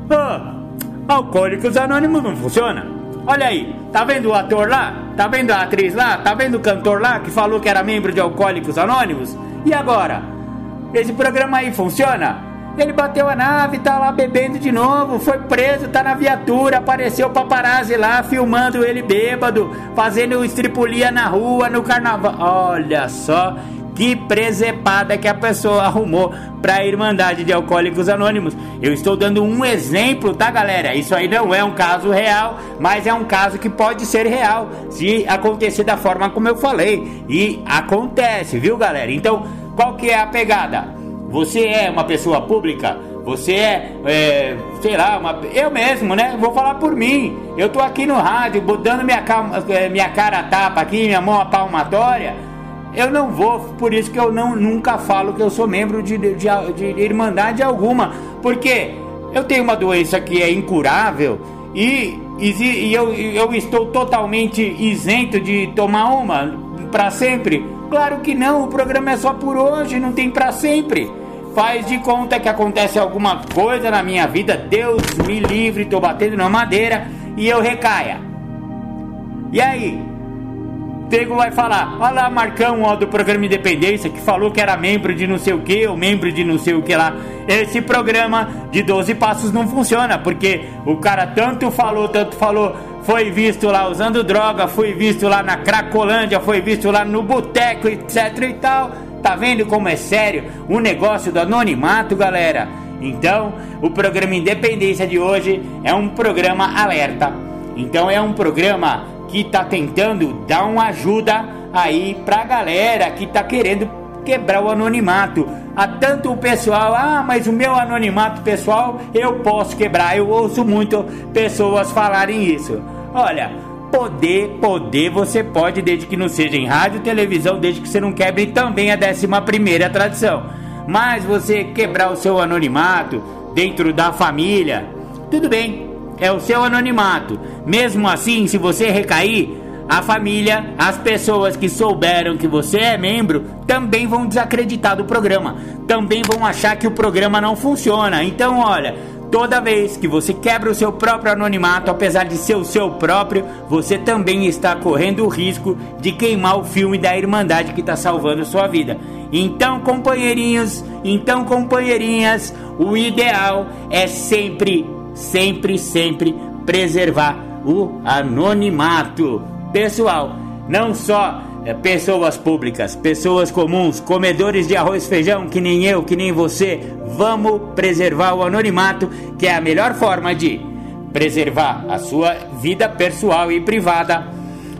Oh, alcoólicos anônimos não funciona. Olha aí, tá vendo o ator lá? Tá vendo a atriz lá? Tá vendo o cantor lá que falou que era membro de Alcoólicos Anônimos? E agora? Esse programa aí funciona? Ele bateu a nave, tá lá bebendo de novo, foi preso, tá na viatura, apareceu o paparazzi lá filmando ele bêbado, fazendo estripulia na rua, no carnaval. Olha só, que presepada que a pessoa arrumou para a Irmandade de Alcoólicos Anônimos. Eu estou dando um exemplo, tá, galera? Isso aí não é um caso real, mas é um caso que pode ser real se acontecer da forma como eu falei. E acontece, viu, galera? Então, qual que é a pegada? Você é uma pessoa pública? Você é, é, sei lá, uma, eu mesmo, né? Vou falar por mim. Eu tô aqui no rádio, dando minha, minha cara a tapa aqui, minha mão a palmatória eu não vou, por isso que eu não nunca falo que eu sou membro de, de, de irmandade alguma, porque eu tenho uma doença que é incurável e, e, e eu, eu estou totalmente isento de tomar uma para sempre. Claro que não, o programa é só por hoje, não tem para sempre. Faz de conta que acontece alguma coisa na minha vida, Deus me livre, tô batendo na madeira e eu recaia. E aí? Tego vai falar: Olha lá, Marcão, ó, do programa Independência, que falou que era membro de não sei o que, ou membro de não sei o que lá. Esse programa de 12 passos não funciona, porque o cara tanto falou, tanto falou, foi visto lá usando droga, foi visto lá na Cracolândia, foi visto lá no boteco, etc e tal. Tá vendo como é sério o negócio do anonimato, galera? Então, o programa Independência de hoje é um programa alerta. Então, é um programa que tá tentando dar uma ajuda aí pra galera que tá querendo quebrar o anonimato. Há tanto o pessoal, ah, mas o meu anonimato pessoal eu posso quebrar. Eu ouço muito pessoas falarem isso. Olha, poder, poder você pode, desde que não seja em rádio, televisão, desde que você não quebre também a décima primeira tradição. Mas você quebrar o seu anonimato dentro da família, tudo bem, é o seu anonimato. Mesmo assim, se você recair, a família, as pessoas que souberam que você é membro, também vão desacreditar do programa. Também vão achar que o programa não funciona. Então, olha, toda vez que você quebra o seu próprio anonimato, apesar de ser o seu próprio, você também está correndo o risco de queimar o filme da Irmandade que está salvando sua vida. Então, companheirinhos, então, companheirinhas, o ideal é sempre sempre, sempre preservar o anonimato. Pessoal, não só é, pessoas públicas, pessoas comuns, comedores de arroz e feijão, que nem eu, que nem você, vamos preservar o anonimato, que é a melhor forma de preservar a sua vida pessoal e privada,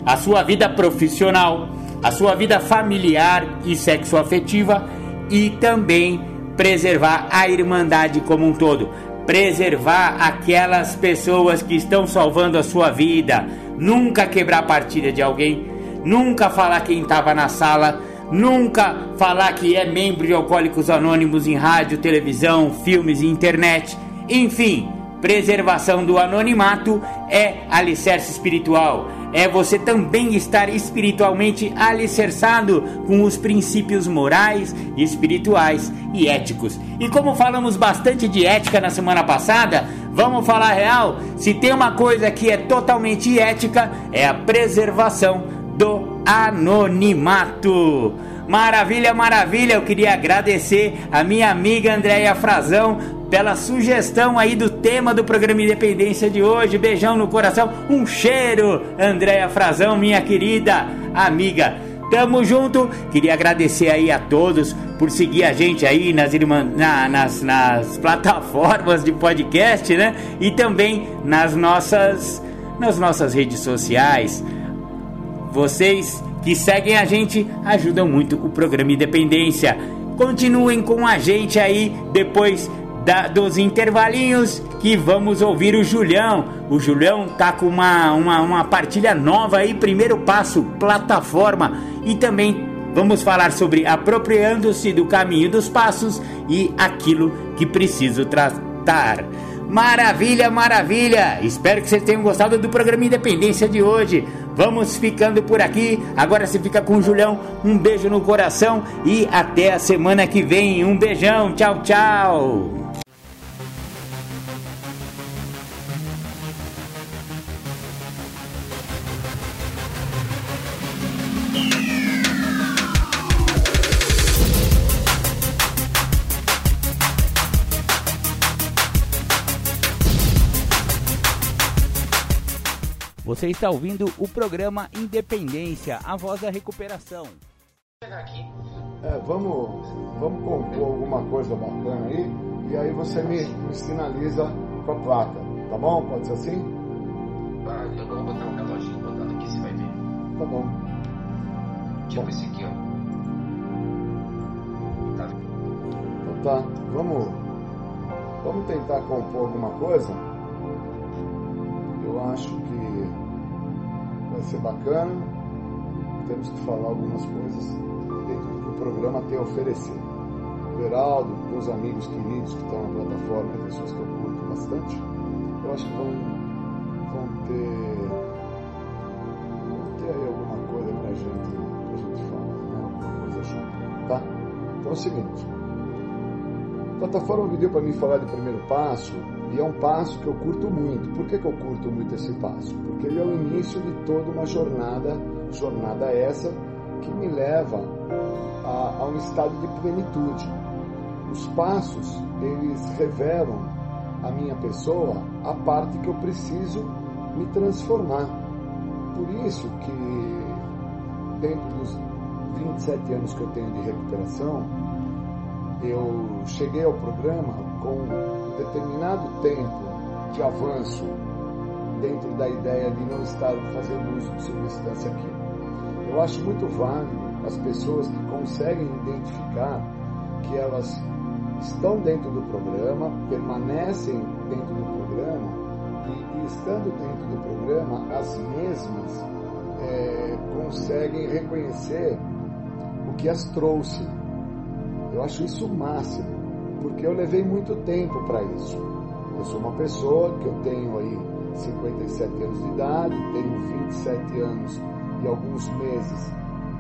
a sua vida profissional, a sua vida familiar e sexoafetiva e também preservar a irmandade como um todo, preservar aquelas pessoas que estão salvando a sua vida, nunca quebrar a partida de alguém, nunca falar quem estava na sala, nunca falar que é membro de Alcoólicos Anônimos em rádio, televisão, filmes e internet, enfim, preservação do anonimato é alicerce espiritual é você também estar espiritualmente alicerçado com os princípios morais, espirituais e éticos. E como falamos bastante de ética na semana passada, vamos falar real? Se tem uma coisa que é totalmente ética, é a preservação do anonimato. Maravilha, maravilha! Eu queria agradecer a minha amiga Andréia Frazão pela sugestão aí do tema do programa Independência de hoje. Beijão no coração, um cheiro, Andréia Frazão, minha querida amiga. Tamo junto. Queria agradecer aí a todos por seguir a gente aí nas, na, nas, nas plataformas de podcast, né? E também nas nossas, nas nossas redes sociais. Vocês que seguem a gente ajudam muito o programa Independência. Continuem com a gente aí depois da, dos intervalinhos que vamos ouvir o Julião. O Julião tá com uma, uma, uma partilha nova aí, primeiro passo, plataforma. E também vamos falar sobre apropriando-se do caminho dos passos e aquilo que preciso tratar. Maravilha, maravilha! Espero que vocês tenham gostado do programa Independência de hoje. Vamos ficando por aqui. Agora se fica com o Julião. Um beijo no coração e até a semana que vem. Um beijão. Tchau, tchau. Você está ouvindo o programa Independência, a voz da recuperação. É, vamos, vamos compor alguma coisa bacana aí e aí você me, me sinaliza com a placa, tá bom? Pode ser assim? Ah, eu vou botar um reloginho botando aqui, você vai ver. Tá bom. Tipo bom. esse aqui, ó. Tá. Então tá, vamos, vamos tentar compor alguma coisa. Eu acho que vai ser bacana. Temos que falar algumas coisas dentro do que o programa tem a oferecer. Geraldo, meus amigos queridos que estão na plataforma, pessoas que eu curto bastante, eu acho que vão, vão ter, vão ter aí alguma coisa pra gente, pra gente falar, né? alguma coisa junto, tá? Então é o seguinte, a plataforma pediu para mim falar de primeiro passo, e é um passo que eu curto muito. Por que, que eu curto muito esse passo? Porque ele é o início de toda uma jornada, jornada essa que me leva a, a um estado de plenitude. Os passos, eles revelam a minha pessoa a parte que eu preciso me transformar. Por isso que dentro dos 27 anos que eu tenho de recuperação, eu cheguei ao programa com determinado tempo de avanço dentro da ideia de não estar fazendo uso de substância química. Eu acho muito válido as pessoas que conseguem identificar que elas estão dentro do programa, permanecem dentro do programa e, e estando dentro do programa, as mesmas é, conseguem reconhecer o que as trouxe. Eu acho isso o máximo, porque eu levei muito tempo para isso. Eu sou uma pessoa que eu tenho aí 57 anos de idade, tenho 27 anos e alguns meses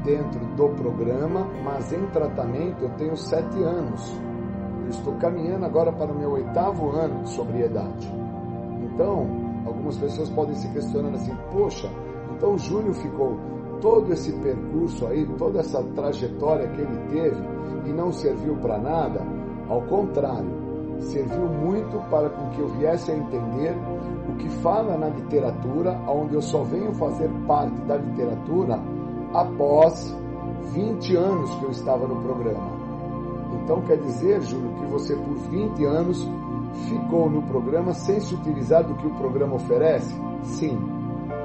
dentro do programa, mas em tratamento eu tenho 7 anos. Eu estou caminhando agora para o meu oitavo ano de sobriedade. Então, algumas pessoas podem se questionar assim: poxa, então o Júlio ficou todo esse percurso aí, toda essa trajetória que ele teve e não serviu para nada? Ao contrário, serviu muito para que eu viesse a entender o que fala na literatura, onde eu só venho fazer parte da literatura após 20 anos que eu estava no programa. Então quer dizer, Júlio, que você por 20 anos ficou no programa sem se utilizar do que o programa oferece? Sim.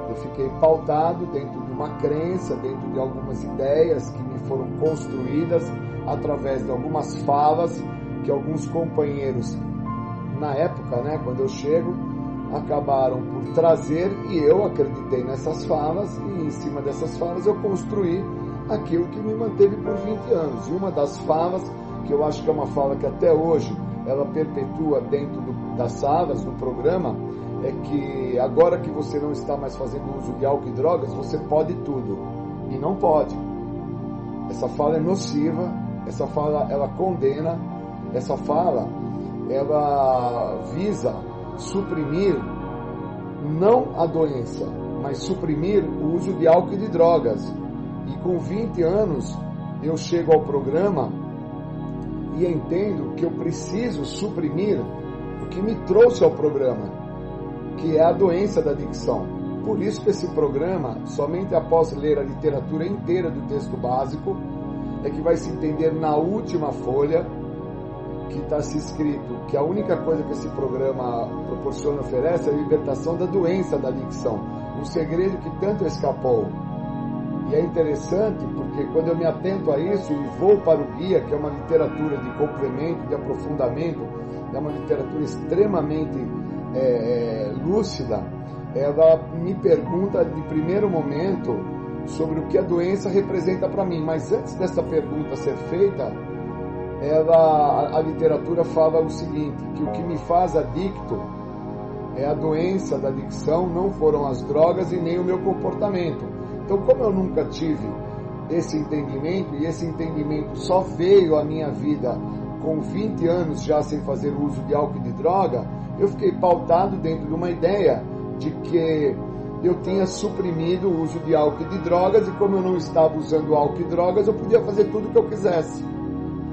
Eu fiquei pautado dentro de uma crença, dentro de algumas ideias que me foram construídas através de algumas falas que alguns companheiros na época, né, quando eu chego, acabaram por trazer e eu acreditei nessas falas e em cima dessas falas eu construí aquilo que me manteve por 20 anos. E uma das falas, que eu acho que é uma fala que até hoje ela perpetua dentro do, das salas, do programa, é que agora que você não está mais fazendo uso de álcool e drogas, você pode tudo. E não pode. Essa fala é nociva, essa fala ela condena, essa fala ela visa suprimir não a doença, mas suprimir o uso de álcool e de drogas. E com 20 anos eu chego ao programa e entendo que eu preciso suprimir o que me trouxe ao programa, que é a doença da adicção. Por isso que esse programa, somente após ler a literatura inteira do texto básico, é que vai se entender na última folha que está se escrito que a única coisa que esse programa proporciona oferece é a libertação da doença da adicção, um segredo que tanto escapou. E é interessante porque quando eu me atento a isso e vou para o guia, que é uma literatura de complemento, de aprofundamento, é uma literatura extremamente é, é, lúcida, ela me pergunta de primeiro momento sobre o que a doença representa para mim. Mas antes dessa pergunta ser feita, ela, a literatura fala o seguinte, que o que me faz adicto é a doença da adicção, não foram as drogas e nem o meu comportamento. Então, como eu nunca tive esse entendimento, e esse entendimento só veio à minha vida com 20 anos já sem fazer uso de álcool e de droga, eu fiquei pautado dentro de uma ideia de que eu tinha suprimido o uso de álcool e de drogas, e como eu não estava usando álcool e drogas, eu podia fazer tudo o que eu quisesse.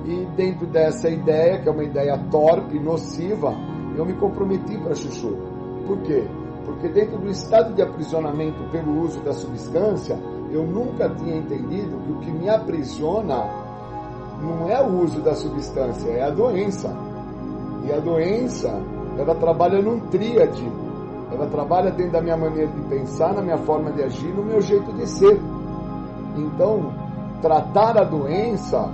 E dentro dessa ideia, que é uma ideia torpe, nociva, eu me comprometi para Chuchu. Por quê? Porque dentro do estado de aprisionamento pelo uso da substância, eu nunca tinha entendido que o que me aprisiona não é o uso da substância, é a doença. E a doença, ela trabalha num tríade. Ela trabalha dentro da minha maneira de pensar, na minha forma de agir, no meu jeito de ser. Então, tratar a doença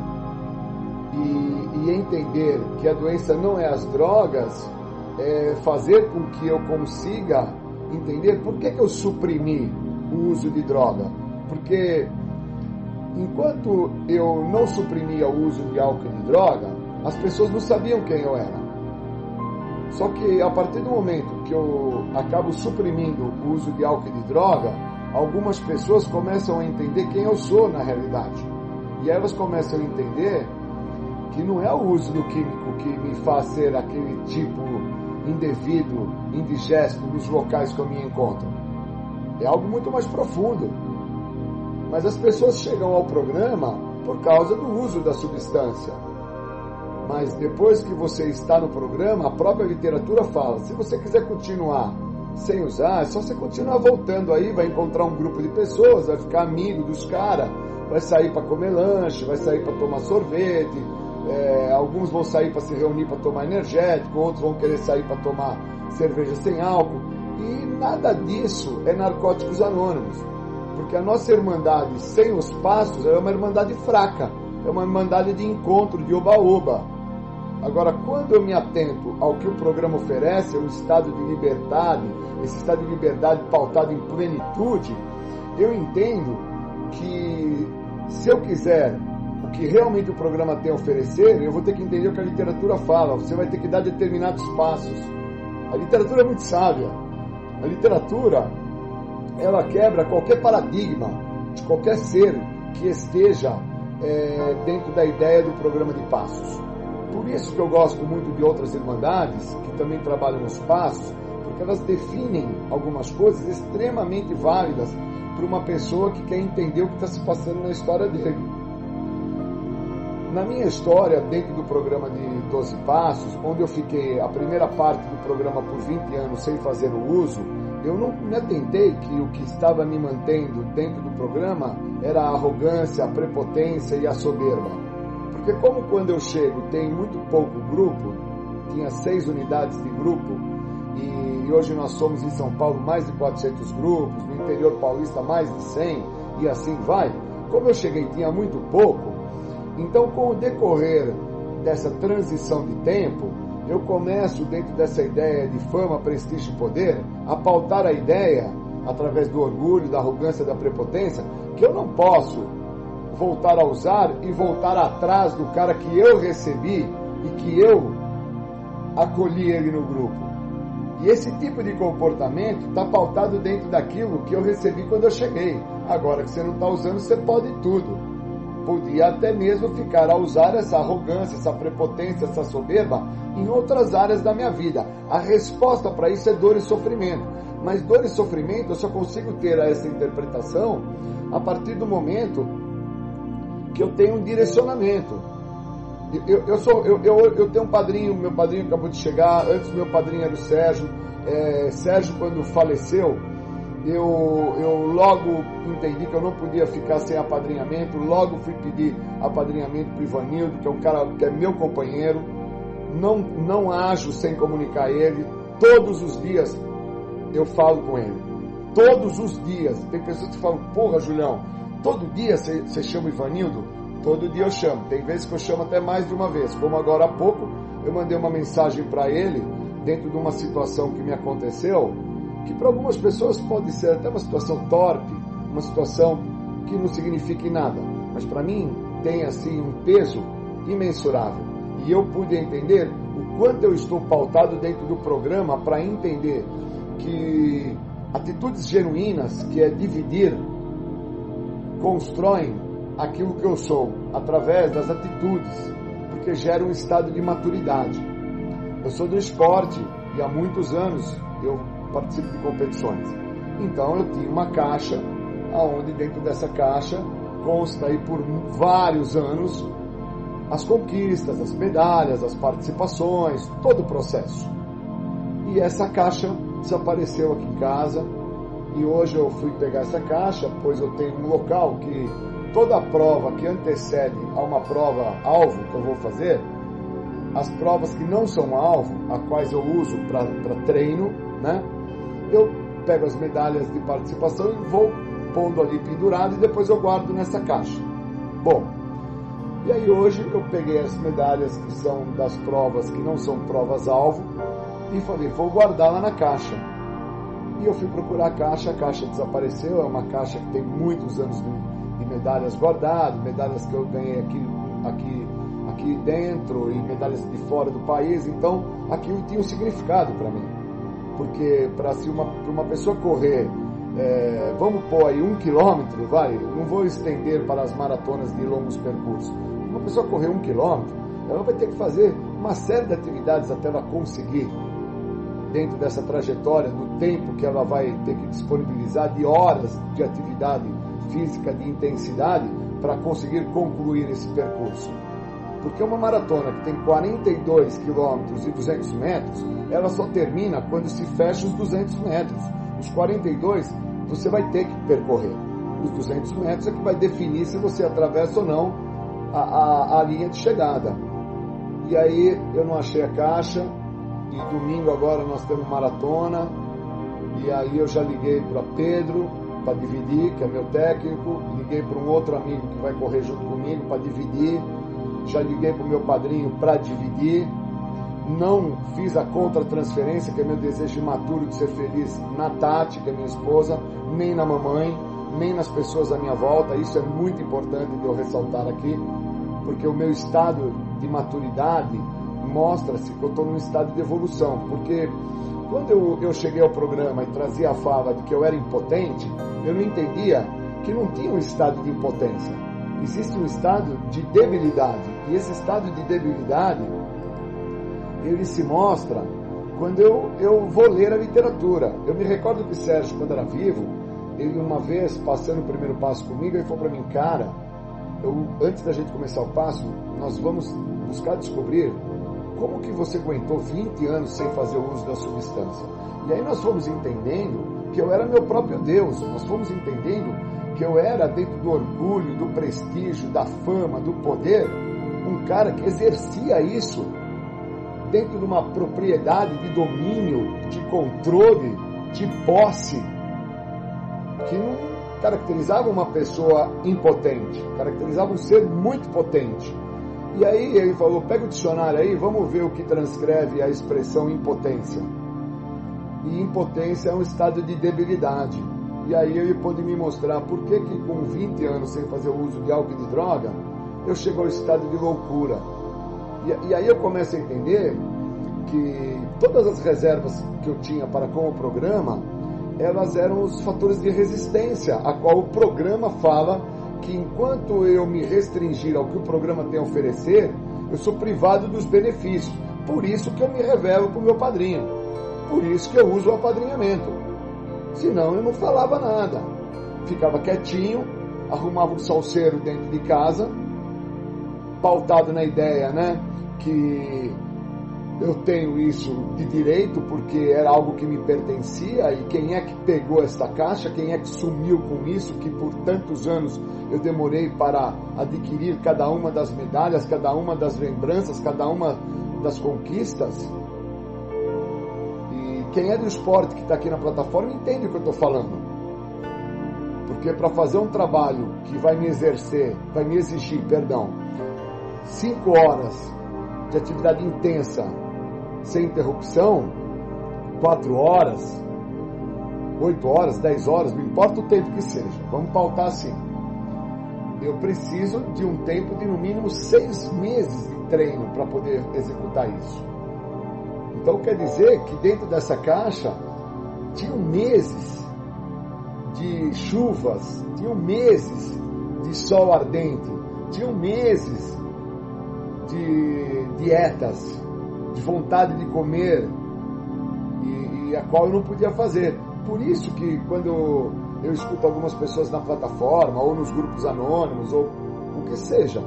e, e entender que a doença não é as drogas, é fazer com que eu consiga entender por que, que eu suprimi o uso de droga. Porque enquanto eu não suprimia o uso de álcool e de droga, as pessoas não sabiam quem eu era. Só que a partir do momento que eu acabo suprimindo o uso de álcool e de droga, algumas pessoas começam a entender quem eu sou na realidade. E elas começam a entender que não é o uso do químico que me faz ser aquele tipo indevido, indigesto nos locais que eu me encontro. É algo muito mais profundo. Mas as pessoas chegam ao programa por causa do uso da substância. Mas depois que você está no programa, a própria literatura fala: se você quiser continuar sem usar, é só você continuar voltando aí, vai encontrar um grupo de pessoas, vai ficar amigo dos caras, vai sair para comer lanche, vai sair para tomar sorvete, é, alguns vão sair para se reunir para tomar energético, outros vão querer sair para tomar cerveja sem álcool. E nada disso é narcóticos anônimos. Porque a nossa irmandade sem os passos é uma irmandade fraca, é uma irmandade de encontro, de oba-oba. Agora, quando eu me atento ao que o programa oferece, o estado de liberdade, esse estado de liberdade pautado em plenitude, eu entendo que se eu quiser que realmente o programa tem a oferecer, eu vou ter que entender o que a literatura fala. Você vai ter que dar determinados passos. A literatura é muito sábia. A literatura, ela quebra qualquer paradigma de qualquer ser que esteja é, dentro da ideia do programa de passos. Por isso que eu gosto muito de outras irmandades que também trabalham nos passos, porque elas definem algumas coisas extremamente válidas para uma pessoa que quer entender o que está se passando na história dele. Na minha história, dentro do programa de 12 Passos, onde eu fiquei a primeira parte do programa por 20 anos sem fazer o uso, eu não me atentei que o que estava me mantendo dentro do programa era a arrogância, a prepotência e a soberba. Porque como quando eu chego tem muito pouco grupo, tinha seis unidades de grupo, e hoje nós somos em São Paulo mais de 400 grupos, no interior paulista mais de 100 e assim vai. Como eu cheguei tinha muito pouco, então com o decorrer dessa transição de tempo, eu começo dentro dessa ideia de fama, prestígio e poder a pautar a ideia através do orgulho, da arrogância, da prepotência, que eu não posso voltar a usar e voltar atrás do cara que eu recebi e que eu acolhi ele no grupo. E esse tipo de comportamento está pautado dentro daquilo que eu recebi quando eu cheguei. Agora que você não está usando, você pode tudo. Podia até mesmo ficar a usar essa arrogância, essa prepotência, essa soberba em outras áreas da minha vida. A resposta para isso é dor e sofrimento. Mas dor e sofrimento eu só consigo ter essa interpretação a partir do momento que eu tenho um direcionamento. Eu, eu, sou, eu, eu, eu tenho um padrinho, meu padrinho acabou de chegar, antes meu padrinho era o Sérgio. É, Sérgio, quando faleceu, eu, eu logo entendi que eu não podia ficar sem apadrinhamento, logo fui pedir apadrinhamento para o Ivanildo, que é um cara que é meu companheiro, não, não ajo sem comunicar ele, todos os dias eu falo com ele, todos os dias, tem pessoas que falam, porra Julião, todo dia você chama o Ivanildo? Todo dia eu chamo, tem vezes que eu chamo até mais de uma vez, como agora há pouco eu mandei uma mensagem para ele, dentro de uma situação que me aconteceu, que para algumas pessoas pode ser até uma situação torpe, uma situação que não signifique nada, mas para mim tem assim um peso imensurável. E eu pude entender o quanto eu estou pautado dentro do programa para entender que atitudes genuínas, que é dividir, constroem aquilo que eu sou através das atitudes, porque gera um estado de maturidade. Eu sou do esporte e há muitos anos eu participo de competições. Então eu tinha uma caixa, aonde dentro dessa caixa consta aí por vários anos as conquistas, as medalhas, as participações, todo o processo. E essa caixa desapareceu aqui em casa e hoje eu fui pegar essa caixa, pois eu tenho um local que toda prova que antecede a uma prova alvo que eu vou fazer, as provas que não são alvo, a quais eu uso para treino, né? Eu pego as medalhas de participação e vou pondo ali pendurado e depois eu guardo nessa caixa. Bom, e aí hoje eu peguei as medalhas que são das provas que não são provas-alvo e falei, vou guardar lá na caixa. E eu fui procurar a caixa, a caixa desapareceu, é uma caixa que tem muitos anos de, de medalhas guardadas, medalhas que eu ganhei aqui, aqui, aqui dentro e medalhas de fora do país, então aquilo tinha um significado para mim porque para se uma, uma pessoa correr, é, vamos pôr aí um quilômetro, vai, não vou estender para as maratonas de longos percursos. Uma pessoa correr um quilômetro, ela vai ter que fazer uma série de atividades até ela conseguir, dentro dessa trajetória, do tempo que ela vai ter que disponibilizar, de horas de atividade física, de intensidade, para conseguir concluir esse percurso. Porque uma maratona que tem 42 quilômetros e 200 metros, ela só termina quando se fecha os 200 metros. Os 42 você vai ter que percorrer. Os 200 metros é que vai definir se você atravessa ou não a, a, a linha de chegada. E aí eu não achei a caixa, e domingo agora nós temos maratona, e aí eu já liguei para Pedro para dividir, que é meu técnico, liguei para um outro amigo que vai correr junto comigo para dividir já liguei para o meu padrinho para dividir, não fiz a contra-transferência, que é meu desejo imaturo de ser feliz na Tati, que é minha esposa, nem na mamãe, nem nas pessoas à minha volta. Isso é muito importante de eu ressaltar aqui, porque o meu estado de maturidade mostra-se que eu estou num estado de evolução. Porque quando eu, eu cheguei ao programa e trazia a fala de que eu era impotente, eu não entendia que não tinha um estado de impotência existe um estado de debilidade. E esse estado de debilidade, ele se mostra quando eu, eu vou ler a literatura. Eu me recordo que Sérgio, quando era vivo, ele uma vez, passando o primeiro passo comigo, ele falou para mim, cara, eu, antes da gente começar o passo, nós vamos buscar descobrir como que você aguentou 20 anos sem fazer uso da substância. E aí nós fomos entendendo que eu era meu próprio Deus, nós fomos entendendo que eu era, dentro do orgulho, do prestígio, da fama, do poder, um cara que exercia isso dentro de uma propriedade de domínio, de controle, de posse, que não caracterizava uma pessoa impotente, caracterizava um ser muito potente. E aí ele falou: pega o dicionário aí, vamos ver o que transcreve a expressão impotência. E impotência é um estado de debilidade. E aí ele pôde me mostrar por que, que com 20 anos sem fazer uso de álcool e de droga, eu chego ao estado de loucura. E, e aí eu começo a entender que todas as reservas que eu tinha para com o programa, elas eram os fatores de resistência, a qual o programa fala que enquanto eu me restringir ao que o programa tem a oferecer, eu sou privado dos benefícios. Por isso que eu me revelo com o meu padrinho. Por isso que eu uso o apadrinhamento. Senão eu não falava nada. Ficava quietinho, arrumava um salseiro dentro de casa, pautado na ideia, né, que eu tenho isso de direito porque era algo que me pertencia e quem é que pegou esta caixa, quem é que sumiu com isso, que por tantos anos eu demorei para adquirir cada uma das medalhas, cada uma das lembranças, cada uma das conquistas. Quem é do esporte que está aqui na plataforma entende o que eu estou falando. Porque para fazer um trabalho que vai me exercer, vai me exigir, perdão, cinco horas de atividade intensa sem interrupção, quatro horas, oito horas, dez horas, não importa o tempo que seja, vamos pautar assim. Eu preciso de um tempo de no mínimo seis meses de treino para poder executar isso. Então quer dizer que dentro dessa caixa tinham meses de chuvas, tinham meses de sol ardente, tinham meses de dietas, de vontade de comer e, e, a qual eu não podia fazer. Por isso que quando eu escuto algumas pessoas na plataforma ou nos grupos anônimos ou o que seja,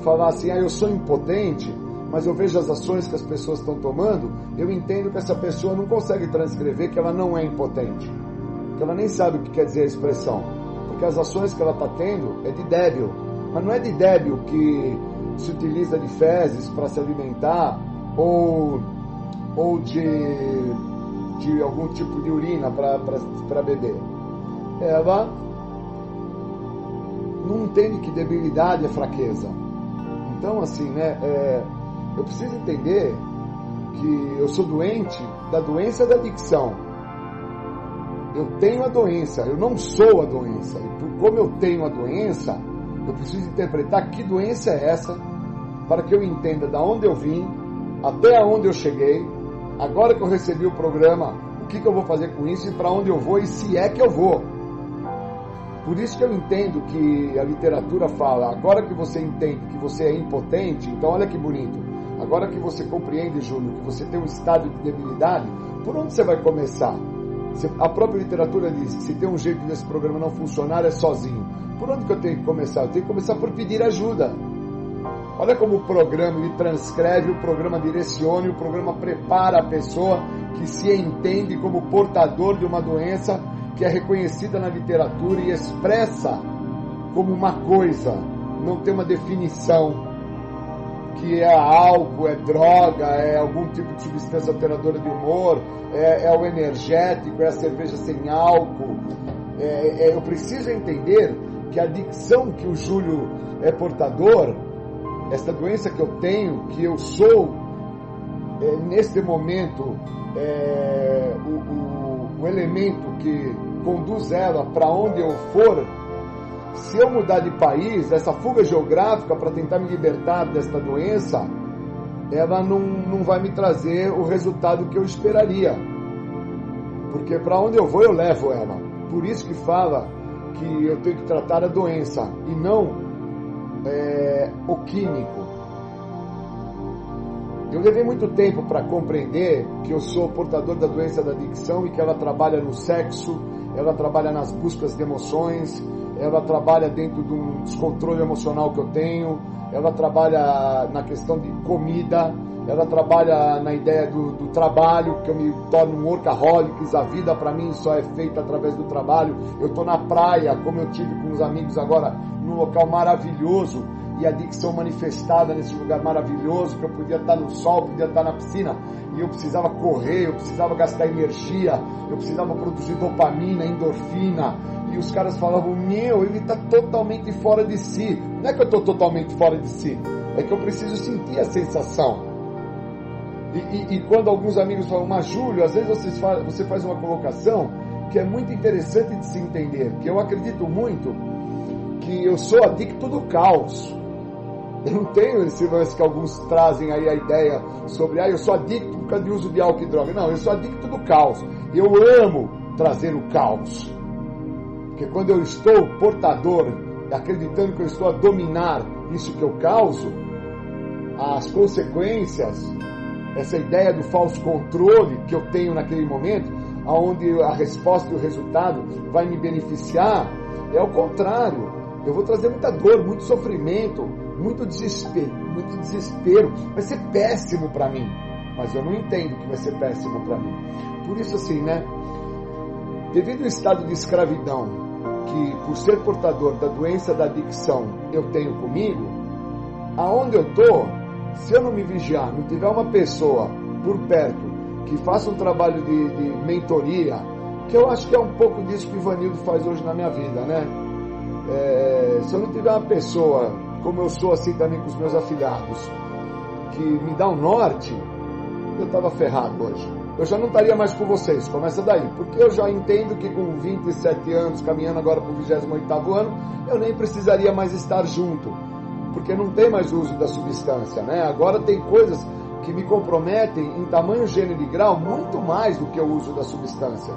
falar assim, ah, eu sou impotente, mas eu vejo as ações que as pessoas estão tomando, eu entendo que essa pessoa não consegue transcrever que ela não é impotente, que ela nem sabe o que quer dizer a expressão, porque as ações que ela está tendo é de débil, mas não é de débil que se utiliza de fezes para se alimentar ou, ou de, de algum tipo de urina para beber. Ela não entende que debilidade é fraqueza. Então, assim, né, é, eu preciso entender que eu sou doente da doença da adicção. Eu tenho a doença, eu não sou a doença. E por como eu tenho a doença, eu preciso interpretar que doença é essa para que eu entenda da onde eu vim, até onde eu cheguei, agora que eu recebi o programa, o que, que eu vou fazer com isso e para onde eu vou e se é que eu vou. Por isso que eu entendo que a literatura fala, agora que você entende que você é impotente, então olha que bonito. Agora que você compreende, Júlio, que você tem um estado de debilidade, por onde você vai começar? A própria literatura diz que se tem um jeito desse programa não funcionar é sozinho. Por onde que eu tenho que começar? Eu tenho que começar por pedir ajuda. Olha como o programa ele transcreve, o programa direciona o programa prepara a pessoa que se entende como portador de uma doença que é reconhecida na literatura e expressa como uma coisa, não tem uma definição que é álcool, é droga, é algum tipo de substância alteradora de humor, é, é o energético, é a cerveja sem álcool. É, é, eu preciso entender que a adicção que o Júlio é portador esta doença que eu tenho, que eu sou, é, neste momento, é, o, o, o elemento que conduz ela para onde eu for, se eu mudar de país, essa fuga geográfica para tentar me libertar desta doença, ela não, não vai me trazer o resultado que eu esperaria. Porque para onde eu vou, eu levo ela. Por isso que fala que eu tenho que tratar a doença e não é, o químico. Eu levei muito tempo para compreender que eu sou portador da doença da adicção e que ela trabalha no sexo, ela trabalha nas buscas de emoções, ela trabalha dentro de um descontrole emocional que eu tenho, ela trabalha na questão de comida, ela trabalha na ideia do, do trabalho, que eu me torno um workaholic, a vida para mim só é feita através do trabalho. Eu estou na praia, como eu tive com os amigos agora, num local maravilhoso, e a adicção manifestada nesse lugar maravilhoso, que eu podia estar no sol, podia estar na piscina, e eu precisava correr, eu precisava gastar energia, eu precisava produzir dopamina, endorfina, e os caras falavam, meu, ele está totalmente fora de si. Não é que eu estou totalmente fora de si, é que eu preciso sentir a sensação. E, e, e quando alguns amigos falam, mas Júlio, às vezes você faz, você faz uma colocação que é muito interessante de se entender, que eu acredito muito que eu sou adicto do caos. Eu não tenho esse lance que alguns trazem aí a ideia sobre, ah, eu sou adicto por causa de uso de álcool e droga. Não, eu sou adicto do caos. Eu amo trazer o caos. Porque quando eu estou portador, acreditando que eu estou a dominar isso que eu causo, as consequências, essa ideia do falso controle que eu tenho naquele momento, aonde a resposta e o resultado vai me beneficiar, é o contrário. Eu vou trazer muita dor, muito sofrimento, muito desespero, muito desespero. Vai ser péssimo para mim, mas eu não entendo que vai ser péssimo para mim. Por isso assim, né? Devido ao estado de escravidão que por ser portador da doença da adicção eu tenho comigo, aonde eu tô, se eu não me vigiar, não tiver uma pessoa por perto que faça um trabalho de, de mentoria, que eu acho que é um pouco disso que o Ivanildo faz hoje na minha vida, né? É, se eu não tiver uma pessoa, como eu sou assim também com os meus afilhados, que me dá um norte, eu estava ferrado hoje. Eu já não estaria mais com vocês, começa daí, porque eu já entendo que com 27 anos, caminhando agora para o 28 ano, eu nem precisaria mais estar junto, porque não tem mais uso da substância, né? Agora tem coisas que me comprometem em tamanho, gênero e grau muito mais do que o uso da substância.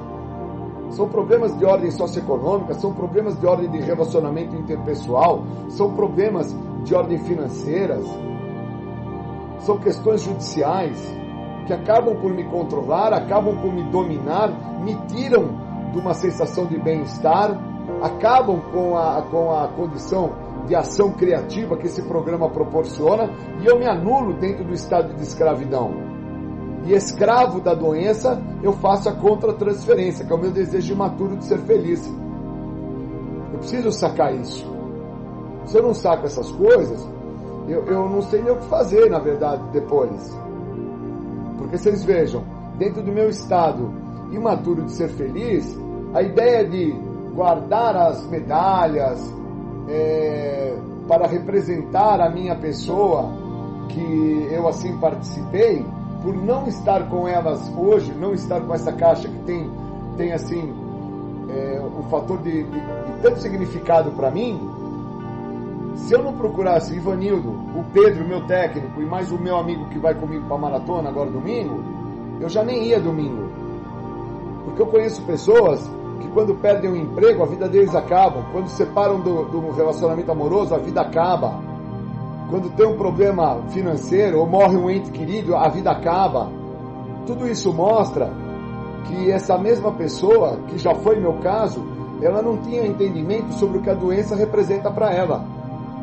São problemas de ordem socioeconômica, são problemas de ordem de relacionamento interpessoal, são problemas de ordem financeiras, são questões judiciais que acabam por me controlar, acabam por me dominar, me tiram de uma sensação de bem-estar, acabam com a, com a condição de ação criativa que esse programa proporciona e eu me anulo dentro do estado de escravidão. E escravo da doença, eu faço a contra-transferência, que é o meu desejo imaturo de ser feliz. Eu preciso sacar isso. Se eu não saco essas coisas, eu, eu não sei nem o que fazer, na verdade, depois. Porque vocês vejam, dentro do meu estado imaturo de ser feliz, a ideia de guardar as medalhas, é, para representar a minha pessoa, que eu assim participei, por não estar com elas hoje, não estar com essa caixa que tem, tem assim, é, um fator de, de, de tanto significado para mim, se eu não procurasse Ivanildo, o Pedro, meu técnico, e mais o meu amigo que vai comigo para a maratona agora domingo, eu já nem ia domingo. Porque eu conheço pessoas que quando perdem o emprego, a vida deles acaba. Quando separam do, do relacionamento amoroso, a vida acaba. Quando tem um problema financeiro ou morre um ente querido, a vida acaba. Tudo isso mostra que essa mesma pessoa, que já foi meu caso, ela não tinha entendimento sobre o que a doença representa para ela,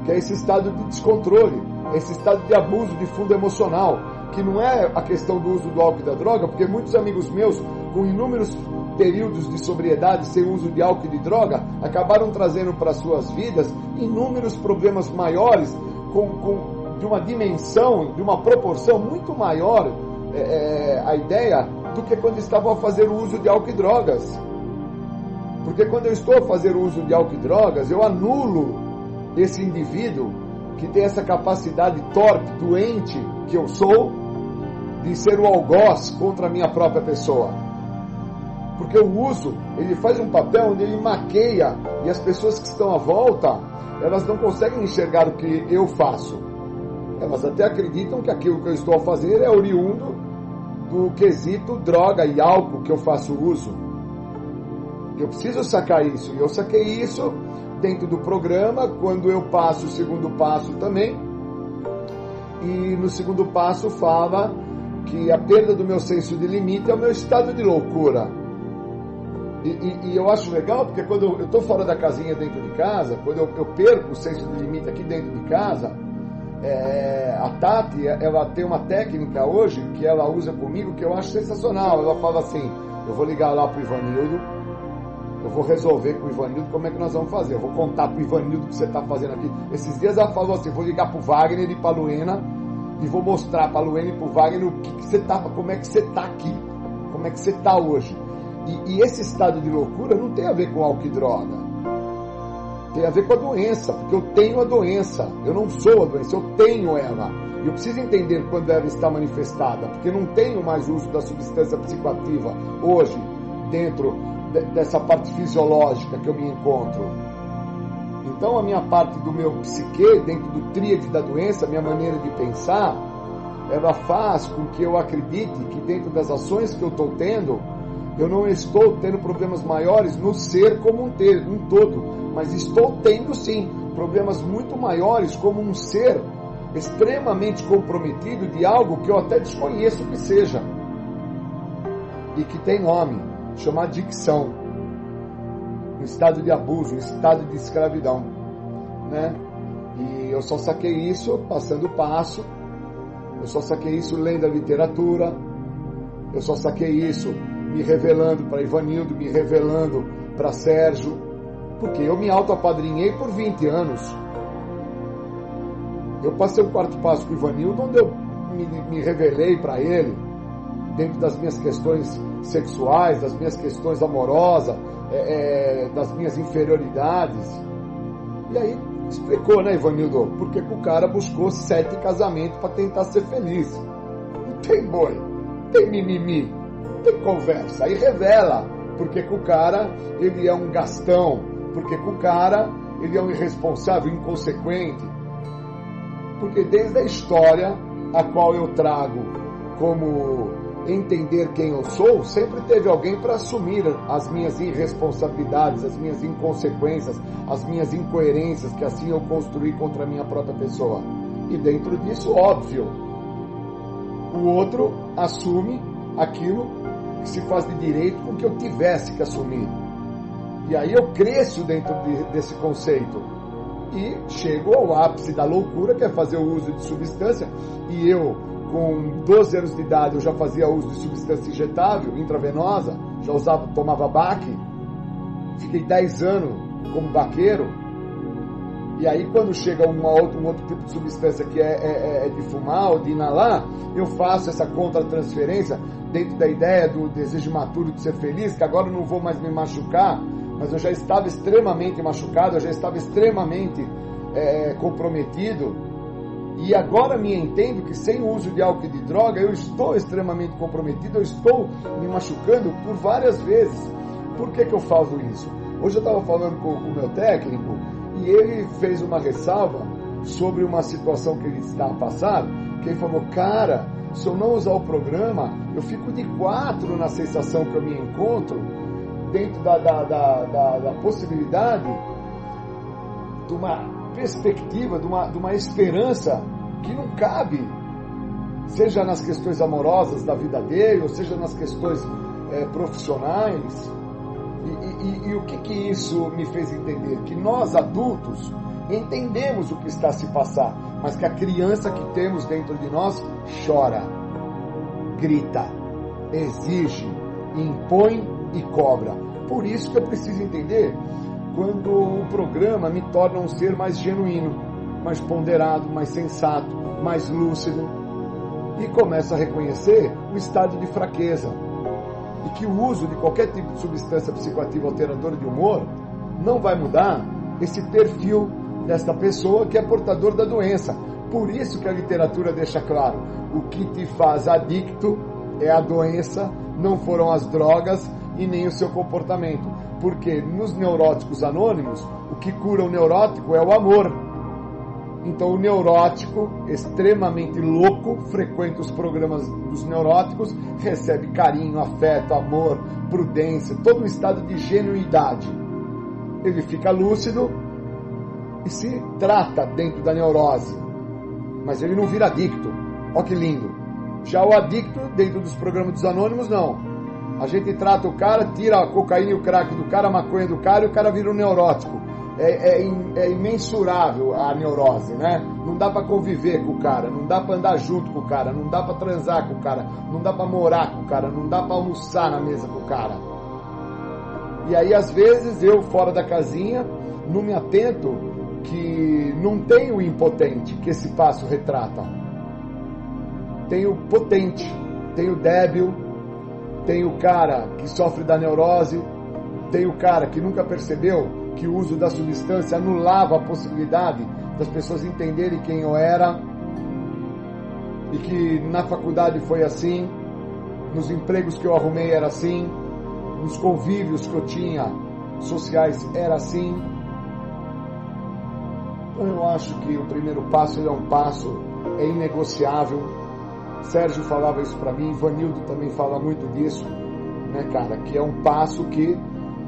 que é esse estado de descontrole, esse estado de abuso de fundo emocional, que não é a questão do uso do álcool e da droga, porque muitos amigos meus, com inúmeros períodos de sobriedade sem uso de álcool e de droga acabaram trazendo para suas vidas inúmeros problemas maiores, com, com, de uma dimensão, de uma proporção muito maior é, é, a ideia do que quando estavam a fazer o uso de álcool e drogas. Porque quando eu estou a fazer o uso de álcool e drogas, eu anulo esse indivíduo que tem essa capacidade torpe, doente que eu sou, de ser o algoz contra a minha própria pessoa. Porque o uso, ele faz um papel onde ele maqueia e as pessoas que estão à volta, elas não conseguem enxergar o que eu faço. Elas até acreditam que aquilo que eu estou a fazer é oriundo do quesito droga e álcool que eu faço uso. Eu preciso sacar isso. E eu saquei isso dentro do programa, quando eu passo o segundo passo também. E no segundo passo fala que a perda do meu senso de limite é o meu estado de loucura. E, e, e, eu acho legal porque quando eu estou fora da casinha dentro de casa, quando eu, eu perco o senso de limite aqui dentro de casa, é, a Tati ela tem uma técnica hoje que ela usa comigo que eu acho sensacional. Ela fala assim: eu vou ligar lá pro Ivanildo, eu vou resolver com o Ivanildo como é que nós vamos fazer. Eu vou contar pro Ivanildo o que você está fazendo aqui. Esses dias ela falou assim: vou ligar pro Wagner e pra Luena e vou mostrar pra Luena e pro Wagner o que, que você tá, como é que você tá aqui, como é que você tá hoje. E, e esse estado de loucura não tem a ver com álcool e droga. Tem a ver com a doença, porque eu tenho a doença. Eu não sou a doença, eu tenho ela. E eu preciso entender quando ela está manifestada, porque não tenho mais uso da substância psicoativa hoje, dentro de, dessa parte fisiológica que eu me encontro. Então, a minha parte do meu psique, dentro do tríade da doença, minha maneira de pensar, ela faz com que eu acredite que dentro das ações que eu estou tendo, eu não estou tendo problemas maiores no ser como um, ter, um todo, mas estou tendo sim problemas muito maiores como um ser extremamente comprometido de algo que eu até desconheço que seja e que tem nome, chama adicção, um estado de abuso, um estado de escravidão, né? E eu só saquei isso passando o passo, eu só saquei isso lendo a literatura, eu só saquei isso me revelando para Ivanildo, me revelando para Sérgio, porque eu me auto-apadrinhei por 20 anos. Eu passei o quarto passo com o Ivanildo, onde eu me, me revelei para ele, dentro das minhas questões sexuais, das minhas questões amorosas, é, é, das minhas inferioridades. E aí explicou, né, Ivanildo? Porque o cara buscou sete casamentos para tentar ser feliz. Não tem boi, tem mimimi, tem conversa. Aí revela porque o cara ele é um gastão, porque o cara ele é um irresponsável, inconsequente, porque desde a história a qual eu trago como entender quem eu sou, sempre teve alguém para assumir as minhas irresponsabilidades, as minhas inconsequências, as minhas incoerências que assim eu construí contra a minha própria pessoa. E dentro disso, óbvio, o outro assume aquilo que se faz de direito com que eu tivesse que assumir. E aí eu cresço dentro de, desse conceito e chego ao ápice da loucura, que é fazer o uso de substância, e eu, com 12 anos de idade, eu já fazia uso de substância injetável, intravenosa, já usava, tomava baque, fiquei 10 anos como baqueiro, e aí quando chega uma outra, um outro tipo de substância que é, é, é de fumar ou de inalar, eu faço essa contra-transferência dentro da ideia do desejo maturo de ser feliz, que agora eu não vou mais me machucar, mas eu já estava extremamente machucado, eu já estava extremamente é, comprometido. E agora me entendo que sem o uso de álcool e de droga eu estou extremamente comprometido, eu estou me machucando por várias vezes. Por que, que eu faço isso? Hoje eu estava falando com, o meu técnico e ele fez uma ressalva sobre uma situação que ele está a passar, que ele falou, cara, se eu não usar o programa, eu fico de quatro na sensação que eu me encontro dentro da, da, da, da, da possibilidade de uma perspectiva, de uma, de uma esperança que não cabe, seja nas questões amorosas da vida dele, ou seja nas questões é, profissionais. E, e, e, o que, que isso me fez entender? Que nós adultos entendemos o que está a se passar, mas que a criança que temos dentro de nós chora, grita, exige, impõe e cobra. Por isso que eu preciso entender quando o programa me torna um ser mais genuíno, mais ponderado, mais sensato, mais lúcido e começo a reconhecer o estado de fraqueza e que o uso de qualquer tipo de substância psicoativa alteradora de humor não vai mudar esse perfil desta pessoa que é portador da doença. Por isso que a literatura deixa claro: o que te faz adicto é a doença, não foram as drogas e nem o seu comportamento. Porque nos neuróticos anônimos, o que cura o neurótico é o amor. Então, o neurótico, extremamente louco, frequenta os programas dos neuróticos, recebe carinho, afeto, amor, prudência, todo um estado de genuidade. Ele fica lúcido e se trata dentro da neurose, mas ele não vira adicto. Olha que lindo. Já o adicto, dentro dos programas dos anônimos, não. A gente trata o cara, tira a cocaína e o crack do cara, a maconha do cara e o cara vira um neurótico. É, é, é imensurável a neurose, né? Não dá para conviver com o cara, não dá para andar junto com o cara, não dá para transar com o cara, não dá para morar com o cara, não dá para almoçar na mesa com o cara. E aí, às vezes, eu fora da casinha, não me atento que não tem o impotente que esse passo retrata. Tem o potente, tem o débil, tem o cara que sofre da neurose, tem o cara que nunca percebeu que o uso da substância anulava a possibilidade das pessoas entenderem quem eu era e que na faculdade foi assim, nos empregos que eu arrumei era assim, nos convívios que eu tinha sociais era assim. Então eu acho que o primeiro passo é um passo é inegociável. Sérgio falava isso para mim, Vanildo também fala muito disso, né, cara? Que é um passo que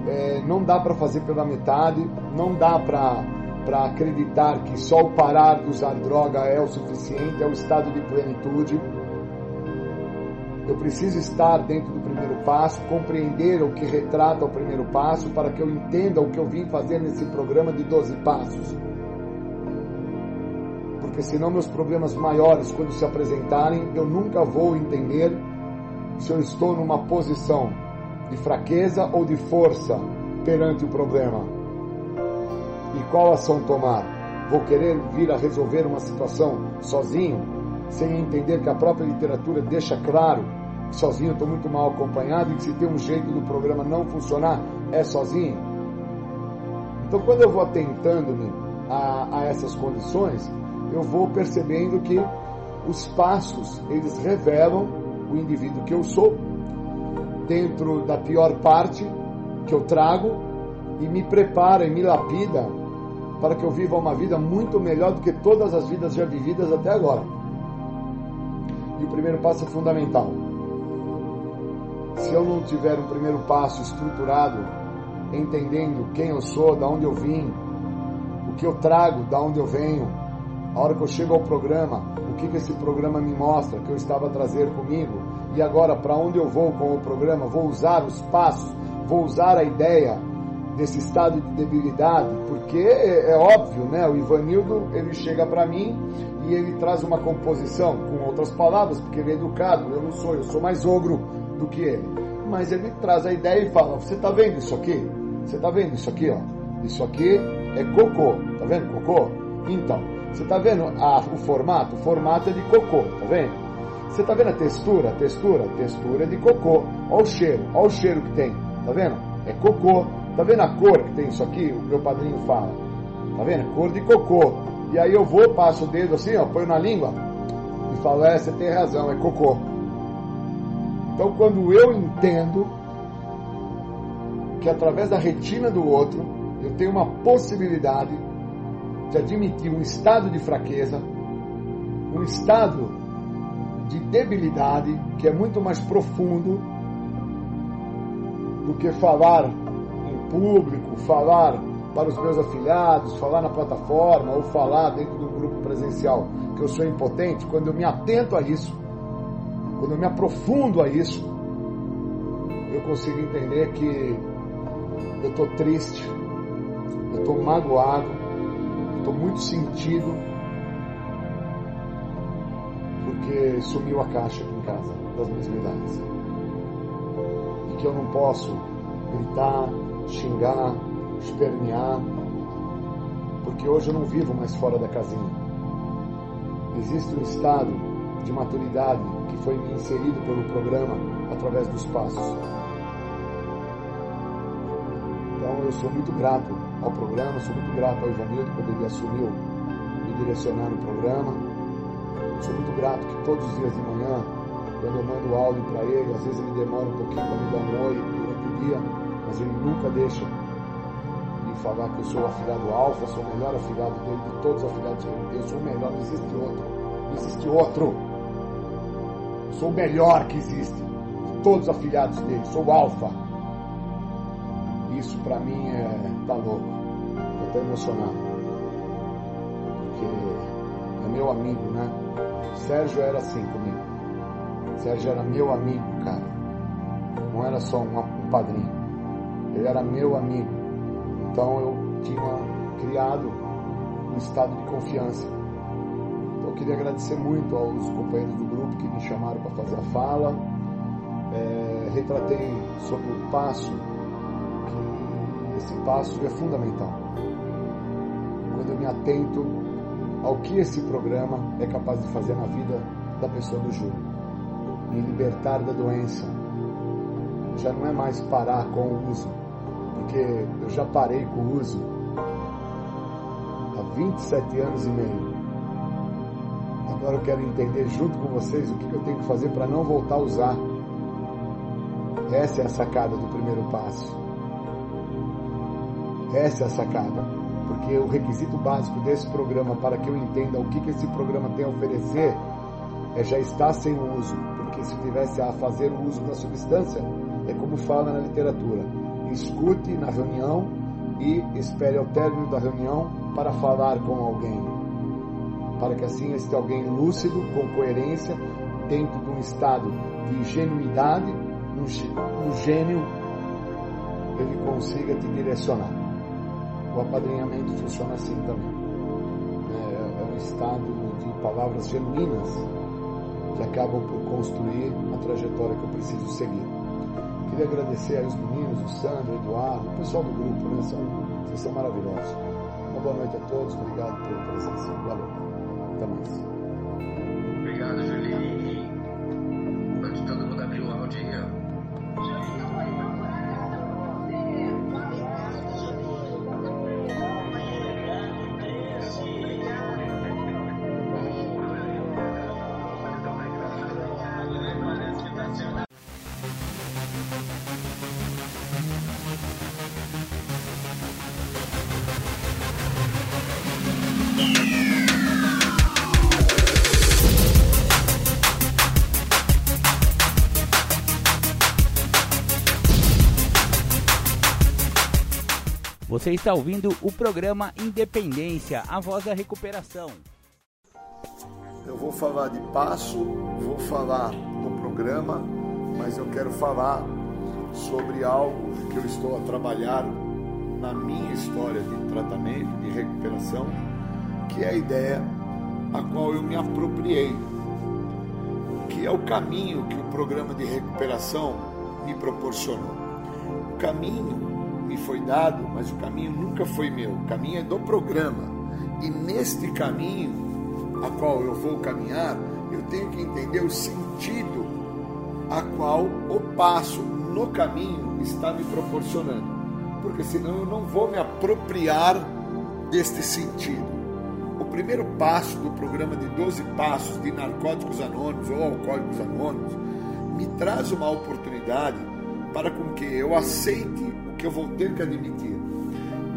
é, não dá para fazer pela metade, não dá para acreditar que só o parar de usar droga é o suficiente, é o estado de plenitude. Eu preciso estar dentro do primeiro passo, compreender o que retrata o primeiro passo, para que eu entenda o que eu vim fazer nesse programa de 12 passos. Porque senão meus problemas maiores, quando se apresentarem, eu nunca vou entender se eu estou numa posição de fraqueza ou de força perante o problema? E qual ação tomar? Vou querer vir a resolver uma situação sozinho, sem entender que a própria literatura deixa claro que sozinho estou muito mal acompanhado e que se tem um jeito do programa não funcionar, é sozinho? Então, quando eu vou atentando-me a, a essas condições, eu vou percebendo que os passos, eles revelam o indivíduo que eu sou dentro da pior parte que eu trago e me prepara e me lapida para que eu viva uma vida muito melhor do que todas as vidas já vividas até agora. E o primeiro passo é fundamental. Se eu não tiver um primeiro passo estruturado, entendendo quem eu sou, da onde eu vim, o que eu trago, da onde eu venho, a hora que eu chego ao programa, o que, que esse programa me mostra que eu estava a trazer comigo, e agora para onde eu vou com o programa, vou usar os passos, vou usar a ideia desse estado de debilidade, porque é, é óbvio, né? O Ivanildo ele chega para mim e ele traz uma composição, com outras palavras, porque ele é educado, eu não sou, eu sou mais ogro do que ele. Mas ele traz a ideia e fala: Você tá vendo isso aqui? Você tá vendo isso aqui, ó? Isso aqui é cocô, tá vendo cocô? Então, você tá vendo a, o formato? O formato é de cocô, tá vendo? Você tá vendo a textura? A textura? A textura é de cocô. Olha o cheiro, olha o cheiro que tem. Tá vendo? É cocô. Tá vendo a cor que tem isso aqui? O meu padrinho fala. Tá vendo? Cor de cocô. E aí eu vou, passo o dedo assim, ó, ponho na língua e falo, é, você tem razão, é cocô. Então quando eu entendo que através da retina do outro eu tenho uma possibilidade de admitir um estado de fraqueza, um estado de debilidade que é muito mais profundo do que falar em público, falar para os meus afiliados, falar na plataforma ou falar dentro do grupo presencial que eu sou impotente, quando eu me atento a isso, quando eu me aprofundo a isso, eu consigo entender que eu estou triste, eu estou magoado, estou muito sentido porque sumiu a caixa aqui em casa das minhas medalhas. E que eu não posso gritar, xingar, espernear, porque hoje eu não vivo mais fora da casinha. Existe um estado de maturidade que foi me inserido pelo programa através dos passos. Então eu sou muito grato ao programa, sou muito grato ao Ivanildo quando ele assumiu me direcionar no programa Sou muito grato que todos os dias de manhã, quando eu mando áudio para ele, às vezes ele demora um pouquinho para me dar um oi durante o dia, mas ele nunca deixa de falar que eu sou o afilhado alfa, sou o melhor afilhado dele de todos os afilhados que ele tem. Eu sou o melhor, não existe outro. Não existe outro. Sou o melhor que existe de todos os afilhados dele. Sou o alfa. Isso para mim é. tá louco. Tô até emocionado. Porque é meu amigo, né? Sérgio era assim comigo. Sérgio era meu amigo, cara. Não era só um, padrinho. Ele era meu amigo. Então eu tinha criado um estado de confiança. Então eu queria agradecer muito aos companheiros do grupo que me chamaram para fazer a fala. É, retratei sobre o passo esse passo é fundamental. Quando eu me atento ao que esse programa é capaz de fazer na vida da pessoa do Júlio, me libertar da doença. Já não é mais parar com o uso, porque eu já parei com o uso há 27 anos e meio. Agora eu quero entender junto com vocês o que eu tenho que fazer para não voltar a usar. Essa é a sacada do primeiro passo. Essa é a sacada. Porque o requisito básico desse programa, para que eu entenda o que, que esse programa tem a oferecer, é já estar sem o uso. Porque se tivesse a fazer o uso da substância, é como fala na literatura: escute na reunião e espere ao término da reunião para falar com alguém. Para que assim este alguém lúcido, com coerência, dentro de um estado de genuidade, um gênio, ele consiga te direcionar. O apadrinhamento funciona assim também. É, é um estado de palavras genuínas que acabam por construir a trajetória que eu preciso seguir. Queria agradecer aos meninos, o Sandro, o Eduardo, o pessoal do grupo, né? São, vocês são maravilhosos. Uma boa noite a todos, obrigado pela presença. Valeu. Até mais. Obrigado, Julinho. Você está ouvindo o programa Independência, a voz da recuperação. Eu vou falar de passo, vou falar no programa, mas eu quero falar sobre algo que eu estou a trabalhar na minha história de tratamento, de recuperação, que é a ideia a qual eu me apropriei, que é o caminho que o programa de recuperação me proporcionou. O caminho me foi dado, mas o caminho nunca foi meu, o caminho é do programa. E neste caminho a qual eu vou caminhar, eu tenho que entender o sentido a qual o passo no caminho está me proporcionando. Porque senão eu não vou me apropriar deste sentido. O primeiro passo do programa de 12 passos de narcóticos anônimos ou alcoólicos anônimos me traz uma oportunidade para com que eu aceite que eu vou ter que admitir.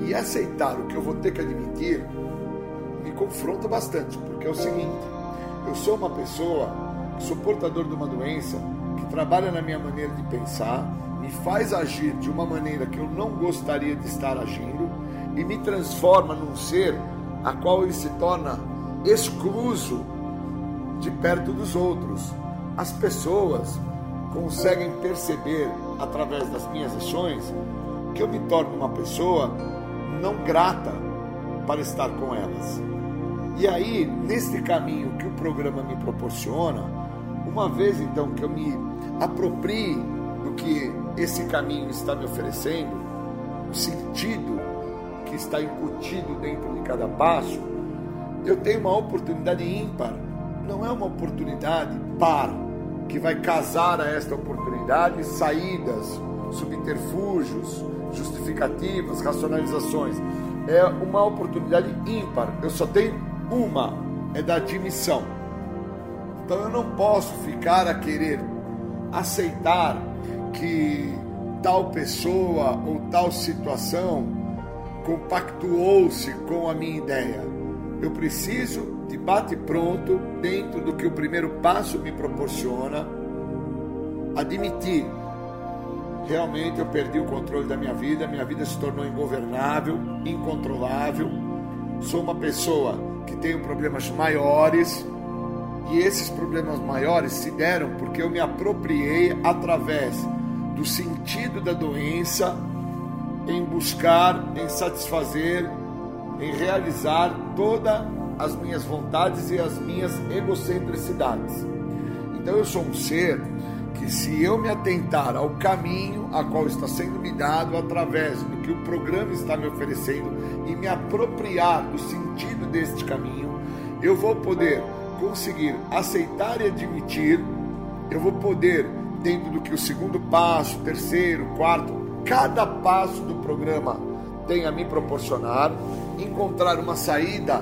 E aceitar o que eu vou ter que admitir me confronta bastante, porque é o seguinte: eu sou uma pessoa portador de uma doença que trabalha na minha maneira de pensar, me faz agir de uma maneira que eu não gostaria de estar agindo e me transforma num ser a qual ele se torna excluso de perto dos outros. As pessoas conseguem perceber através das minhas ações que eu me torno uma pessoa não grata para estar com elas. E aí, neste caminho que o programa me proporciona, uma vez então que eu me aproprie do que esse caminho está me oferecendo, o sentido que está incutido dentro de cada passo, eu tenho uma oportunidade ímpar, não é uma oportunidade par, que vai casar a esta oportunidade saídas, subterfúgios, justificativas, racionalizações. É uma oportunidade ímpar. Eu só tenho uma, é da admissão. Então eu não posso ficar a querer aceitar que tal pessoa ou tal situação compactuou-se com a minha ideia. Eu preciso de bate pronto, dentro do que o primeiro passo me proporciona, admitir realmente eu perdi o controle da minha vida, minha vida se tornou ingovernável, incontrolável. Sou uma pessoa que tem problemas maiores e esses problemas maiores se deram porque eu me apropriei através do sentido da doença em buscar, em satisfazer, em realizar todas as minhas vontades e as minhas egocentricidades. Então eu sou um ser que se eu me atentar ao caminho a qual está sendo me dado através do que o programa está me oferecendo e me apropriar do sentido deste caminho, eu vou poder conseguir aceitar e admitir, eu vou poder, dentro do que o segundo passo, terceiro, quarto, cada passo do programa tem a me proporcionar, encontrar uma saída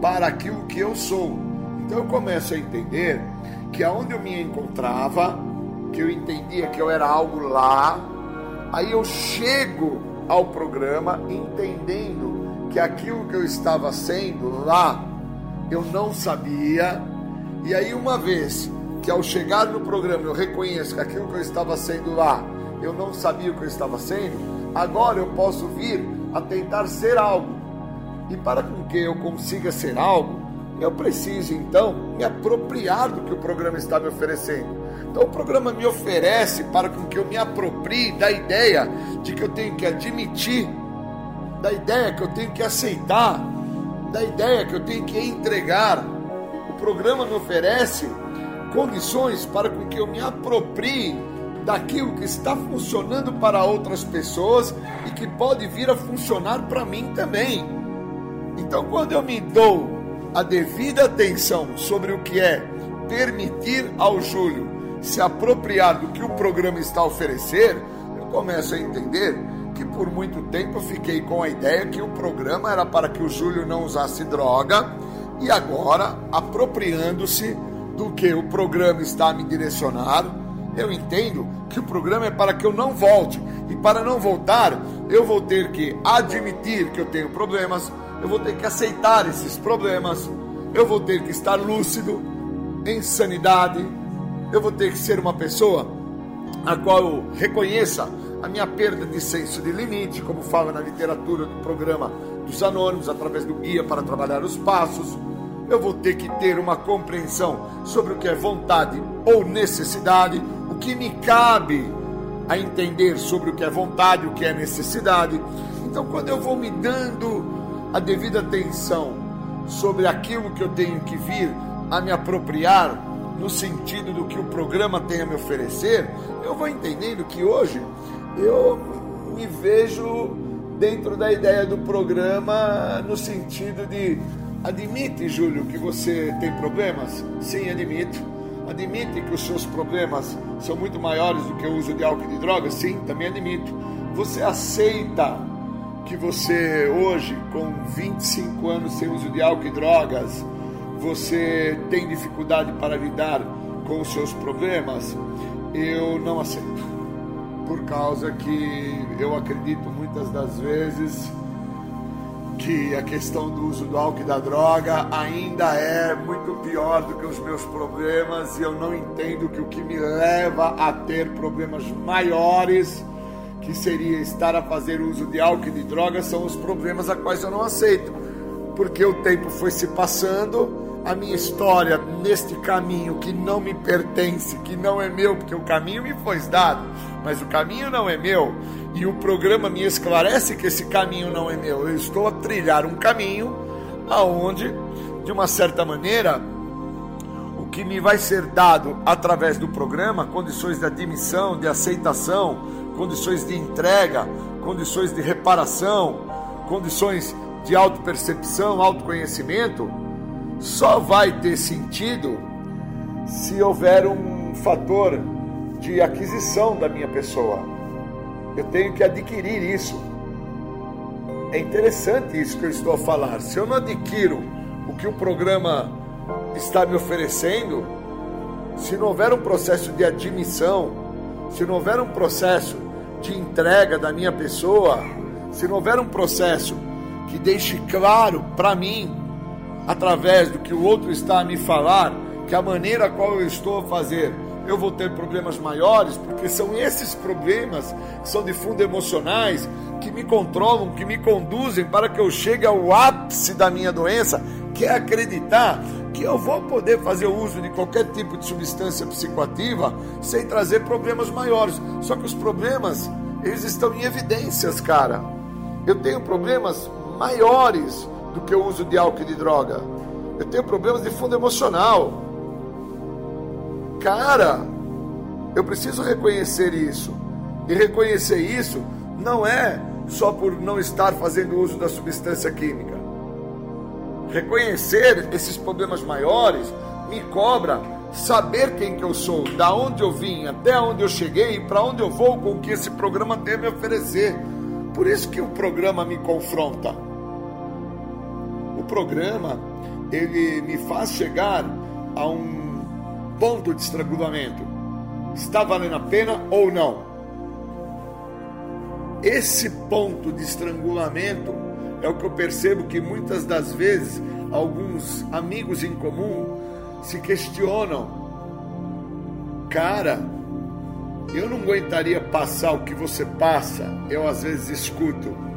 para aquilo que eu sou. Então eu começo a entender que aonde eu me encontrava, que eu entendia que eu era algo lá, aí eu chego ao programa entendendo que aquilo que eu estava sendo lá eu não sabia, e aí uma vez que ao chegar no programa eu reconheço que aquilo que eu estava sendo lá eu não sabia o que eu estava sendo, agora eu posso vir a tentar ser algo. E para que eu consiga ser algo, eu preciso então me apropriar do que o programa está me oferecendo. Então o programa me oferece para que eu me aproprie da ideia de que eu tenho que admitir, da ideia que eu tenho que aceitar, da ideia que eu tenho que entregar. O programa me oferece condições para que eu me aproprie daquilo que está funcionando para outras pessoas e que pode vir a funcionar para mim também. Então, quando eu me dou a devida atenção sobre o que é permitir ao Júlio se apropriar do que o programa está a oferecer, eu começo a entender que por muito tempo eu fiquei com a ideia que o programa era para que o Júlio não usasse droga e agora, apropriando-se do que o programa está a me direcionar, eu entendo que o programa é para que eu não volte. E para não voltar, eu vou ter que admitir que eu tenho problemas, eu vou ter que aceitar esses problemas, eu vou ter que estar lúcido, em sanidade, eu vou ter que ser uma pessoa a qual reconheça a minha perda de senso de limite, como fala na literatura do programa dos Anônimos, através do guia para trabalhar os passos eu vou ter que ter uma compreensão sobre o que é vontade ou necessidade, o que me cabe a entender sobre o que é vontade, o que é necessidade. Então, quando eu vou me dando a devida atenção sobre aquilo que eu tenho que vir a me apropriar no sentido do que o programa tem a me oferecer, eu vou entendendo que hoje eu me vejo dentro da ideia do programa no sentido de Admite, Júlio, que você tem problemas? Sim, admito. Admite que os seus problemas são muito maiores do que o uso de álcool e de drogas? Sim, também admito. Você aceita que você hoje, com 25 anos sem uso de álcool e drogas, você tem dificuldade para lidar com os seus problemas? Eu não aceito. Por causa que eu acredito muitas das vezes que a questão do uso do álcool e da droga ainda é muito pior do que os meus problemas e eu não entendo que o que me leva a ter problemas maiores, que seria estar a fazer uso de álcool e de droga, são os problemas a quais eu não aceito. Porque o tempo foi se passando, a minha história neste caminho que não me pertence, que não é meu, porque o caminho me foi dado, mas o caminho não é meu e o programa me esclarece que esse caminho não é meu. Eu estou a trilhar um caminho aonde, de uma certa maneira, o que me vai ser dado através do programa, condições de admissão, de aceitação, condições de entrega, condições de reparação, condições de autopercepção, autoconhecimento, só vai ter sentido se houver um fator de aquisição da minha pessoa. Eu tenho que adquirir isso. É interessante isso que eu estou a falar. Se eu não adquiro o que o programa está me oferecendo, se não houver um processo de admissão, se não houver um processo de entrega da minha pessoa, se não houver um processo que deixe claro para mim, através do que o outro está a me falar, que a maneira a qual eu estou a fazer eu vou ter problemas maiores, porque são esses problemas que são de fundo emocionais que me controlam, que me conduzem para que eu chegue ao ápice da minha doença, que é acreditar que eu vou poder fazer uso de qualquer tipo de substância psicoativa sem trazer problemas maiores. Só que os problemas, eles estão em evidências, cara. Eu tenho problemas maiores do que o uso de álcool e de droga. Eu tenho problemas de fundo emocional cara, Eu preciso reconhecer isso. E reconhecer isso não é só por não estar fazendo uso da substância química. Reconhecer esses problemas maiores me cobra saber quem que eu sou, da onde eu vim, até onde eu cheguei e para onde eu vou com o que esse programa tem a me oferecer. Por isso que o programa me confronta. O programa ele me faz chegar a um ponto de estrangulamento. Está valendo a pena ou não? Esse ponto de estrangulamento é o que eu percebo que muitas das vezes alguns amigos em comum se questionam. Cara, eu não aguentaria passar o que você passa, eu às vezes escuto.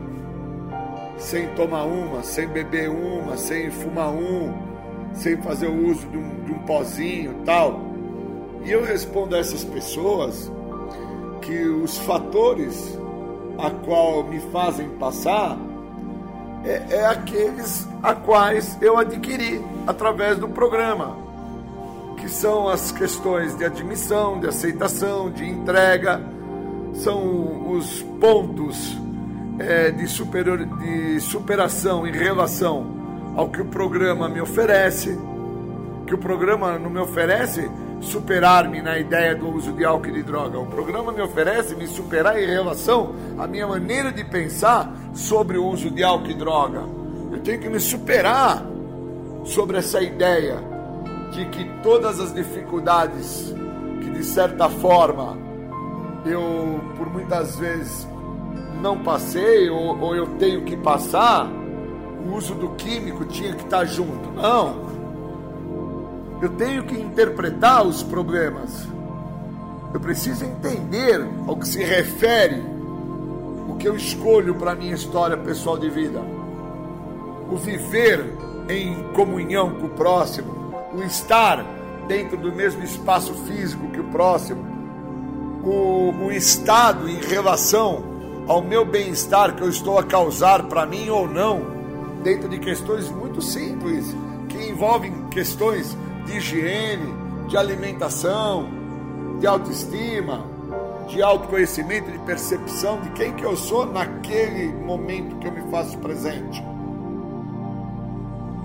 Sem tomar uma, sem beber uma, sem fumar um, sem fazer o uso de um, de um pozinho tal. E eu respondo a essas pessoas que os fatores a qual me fazem passar é, é aqueles a quais eu adquiri através do programa que são as questões de admissão, de aceitação, de entrega, são os pontos é, de, superior, de superação em relação ao que o programa me oferece, que o programa não me oferece superar-me na ideia do uso de álcool e de droga. O programa me oferece me superar em relação à minha maneira de pensar sobre o uso de álcool e droga. Eu tenho que me superar sobre essa ideia de que todas as dificuldades que de certa forma eu por muitas vezes não passei ou, ou eu tenho que passar, o uso do químico tinha que estar junto. Não. Eu tenho que interpretar os problemas. Eu preciso entender ao que se refere o que eu escolho para a minha história pessoal de vida. O viver em comunhão com o próximo, o estar dentro do mesmo espaço físico que o próximo, o, o estado em relação ao meu bem-estar que eu estou a causar para mim ou não, dentro de questões muito simples, que envolvem questões de higiene, de alimentação, de autoestima, de autoconhecimento, de percepção de quem que eu sou naquele momento que eu me faço presente.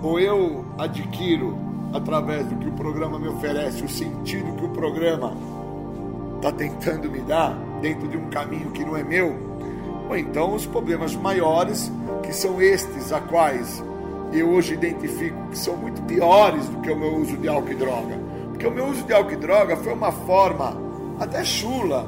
Ou eu adquiro através do que o programa me oferece, o sentido que o programa está tentando me dar dentro de um caminho que não é meu, ou então os problemas maiores, que são estes a quais eu hoje identifico que são muito piores do que o meu uso de álcool e droga. Porque o meu uso de álcool e droga foi uma forma até chula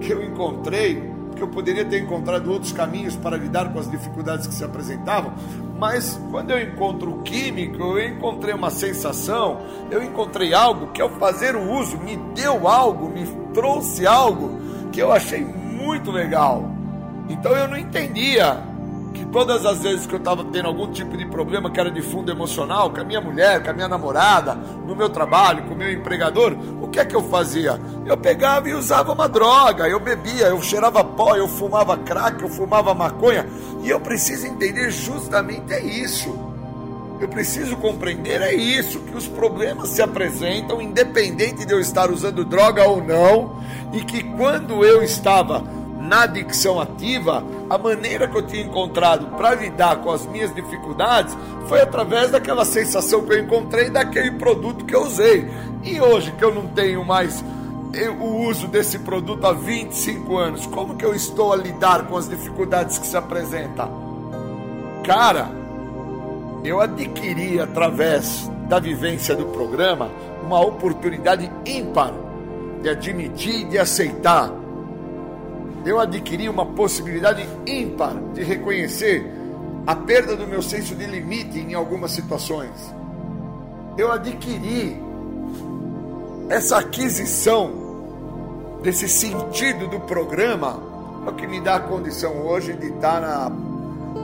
que eu encontrei, que eu poderia ter encontrado outros caminhos para lidar com as dificuldades que se apresentavam, mas quando eu encontro o químico, eu encontrei uma sensação, eu encontrei algo que ao fazer o uso me deu algo, me trouxe algo que eu achei muito legal. Então eu não entendia que todas as vezes que eu estava tendo algum tipo de problema que era de fundo emocional, com a minha mulher, com a minha namorada, no meu trabalho, com o meu empregador, o que é que eu fazia? Eu pegava e usava uma droga, eu bebia, eu cheirava pó, eu fumava crack, eu fumava maconha, e eu preciso entender justamente é isso. Eu preciso compreender é isso, que os problemas se apresentam independente de eu estar usando droga ou não, e que quando eu estava na adicção ativa, a maneira que eu tinha encontrado para lidar com as minhas dificuldades foi através daquela sensação que eu encontrei daquele produto que eu usei. E hoje que eu não tenho mais o uso desse produto há 25 anos, como que eu estou a lidar com as dificuldades que se apresentam? Cara, eu adquiri através da vivência do programa uma oportunidade ímpar de admitir e de aceitar. Eu adquiri uma possibilidade ímpar de reconhecer a perda do meu senso de limite em algumas situações. Eu adquiri essa aquisição desse sentido do programa é o que me dá a condição hoje de estar na,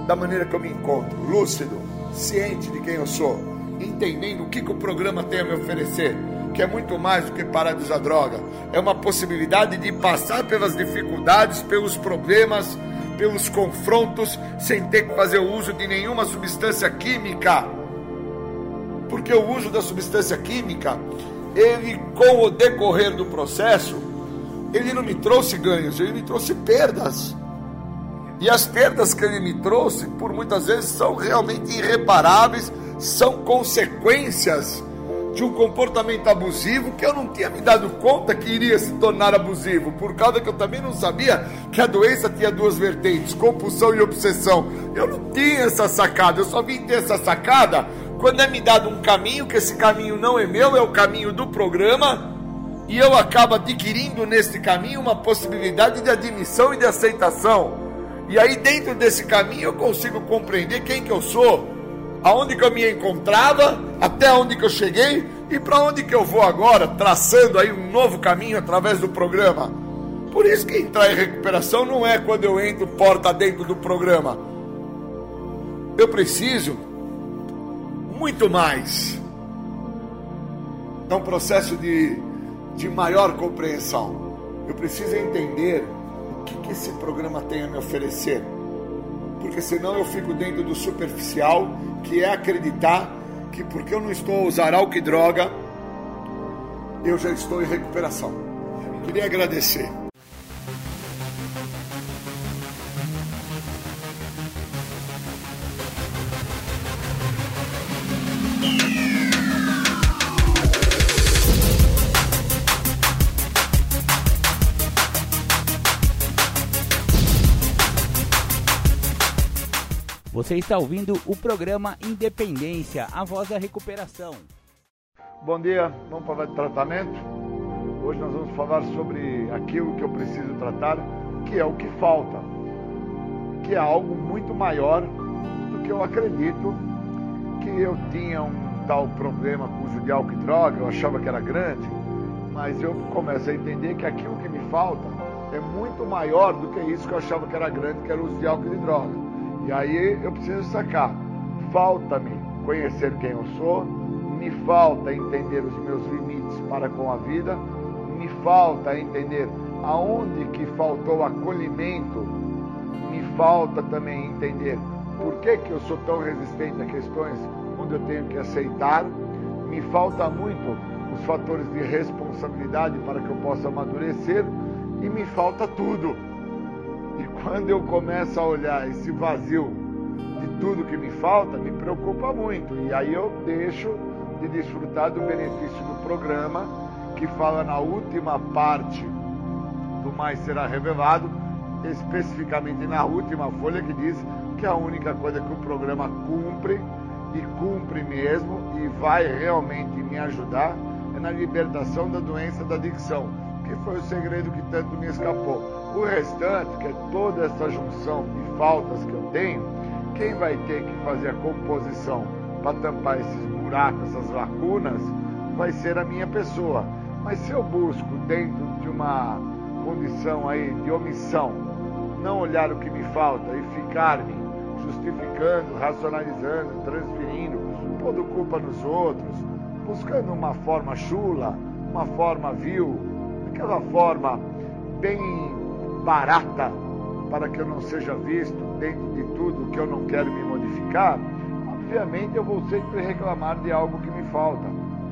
da maneira que eu me encontro, lúcido, ciente de quem eu sou, entendendo o que, que o programa tem a me oferecer, que é muito mais do que parar de usar droga, é uma possibilidade de passar pelas dificuldades, pelos problemas, pelos confrontos, sem ter que fazer uso de nenhuma substância química. Porque o uso da substância química ele com o decorrer do processo ele não me trouxe ganhos, ele me trouxe perdas. E as perdas que ele me trouxe, por muitas vezes, são realmente irreparáveis, são consequências de um comportamento abusivo que eu não tinha me dado conta que iria se tornar abusivo, por causa que eu também não sabia que a doença tinha duas vertentes, compulsão e obsessão. Eu não tinha essa sacada, eu só vim ter essa sacada quando é me dado um caminho, que esse caminho não é meu, é o caminho do programa, e eu acabo adquirindo nesse caminho uma possibilidade de admissão e de aceitação. E aí dentro desse caminho eu consigo compreender quem que eu sou, aonde que eu me encontrava, até onde que eu cheguei e para onde que eu vou agora, traçando aí um novo caminho através do programa. Por isso que entrar em recuperação não é quando eu entro porta dentro do programa. Eu preciso muito mais. É um processo de, de maior compreensão. Eu preciso entender o que, que esse programa tem a me oferecer porque senão eu fico dentro do superficial, que é acreditar que porque eu não estou a usar álcool e droga, eu já estou em recuperação. Queria agradecer. Você está ouvindo o programa Independência, a voz da recuperação. Bom dia, vamos falar de tratamento. Hoje nós vamos falar sobre aquilo que eu preciso tratar, que é o que falta, que é algo muito maior do que eu acredito que eu tinha um tal problema com uso de álcool e droga, eu achava que era grande, mas eu começo a entender que aquilo que me falta é muito maior do que isso que eu achava que era grande, que era o uso de álcool e droga. E aí eu preciso sacar. Falta-me conhecer quem eu sou, me falta entender os meus limites para com a vida, me falta entender aonde que faltou acolhimento, me falta também entender por que, que eu sou tão resistente a questões onde eu tenho que aceitar, me falta muito os fatores de responsabilidade para que eu possa amadurecer e me falta tudo e quando eu começo a olhar esse vazio de tudo que me falta, me preocupa muito. E aí eu deixo de desfrutar do benefício do programa, que fala na última parte do mais será revelado, especificamente na última folha que diz que a única coisa que o programa cumpre e cumpre mesmo e vai realmente me ajudar é na libertação da doença da adicção, que foi o segredo que tanto me escapou. O restante, que é toda essa junção de faltas que eu tenho, quem vai ter que fazer a composição para tampar esses buracos, essas lacunas, vai ser a minha pessoa. Mas se eu busco dentro de uma condição aí de omissão, não olhar o que me falta e ficar me justificando, racionalizando, transferindo, pondo culpa nos outros, buscando uma forma chula, uma forma vil, aquela forma bem barata para que eu não seja visto dentro de tudo que eu não quero me modificar, obviamente eu vou sempre reclamar de algo que me falta.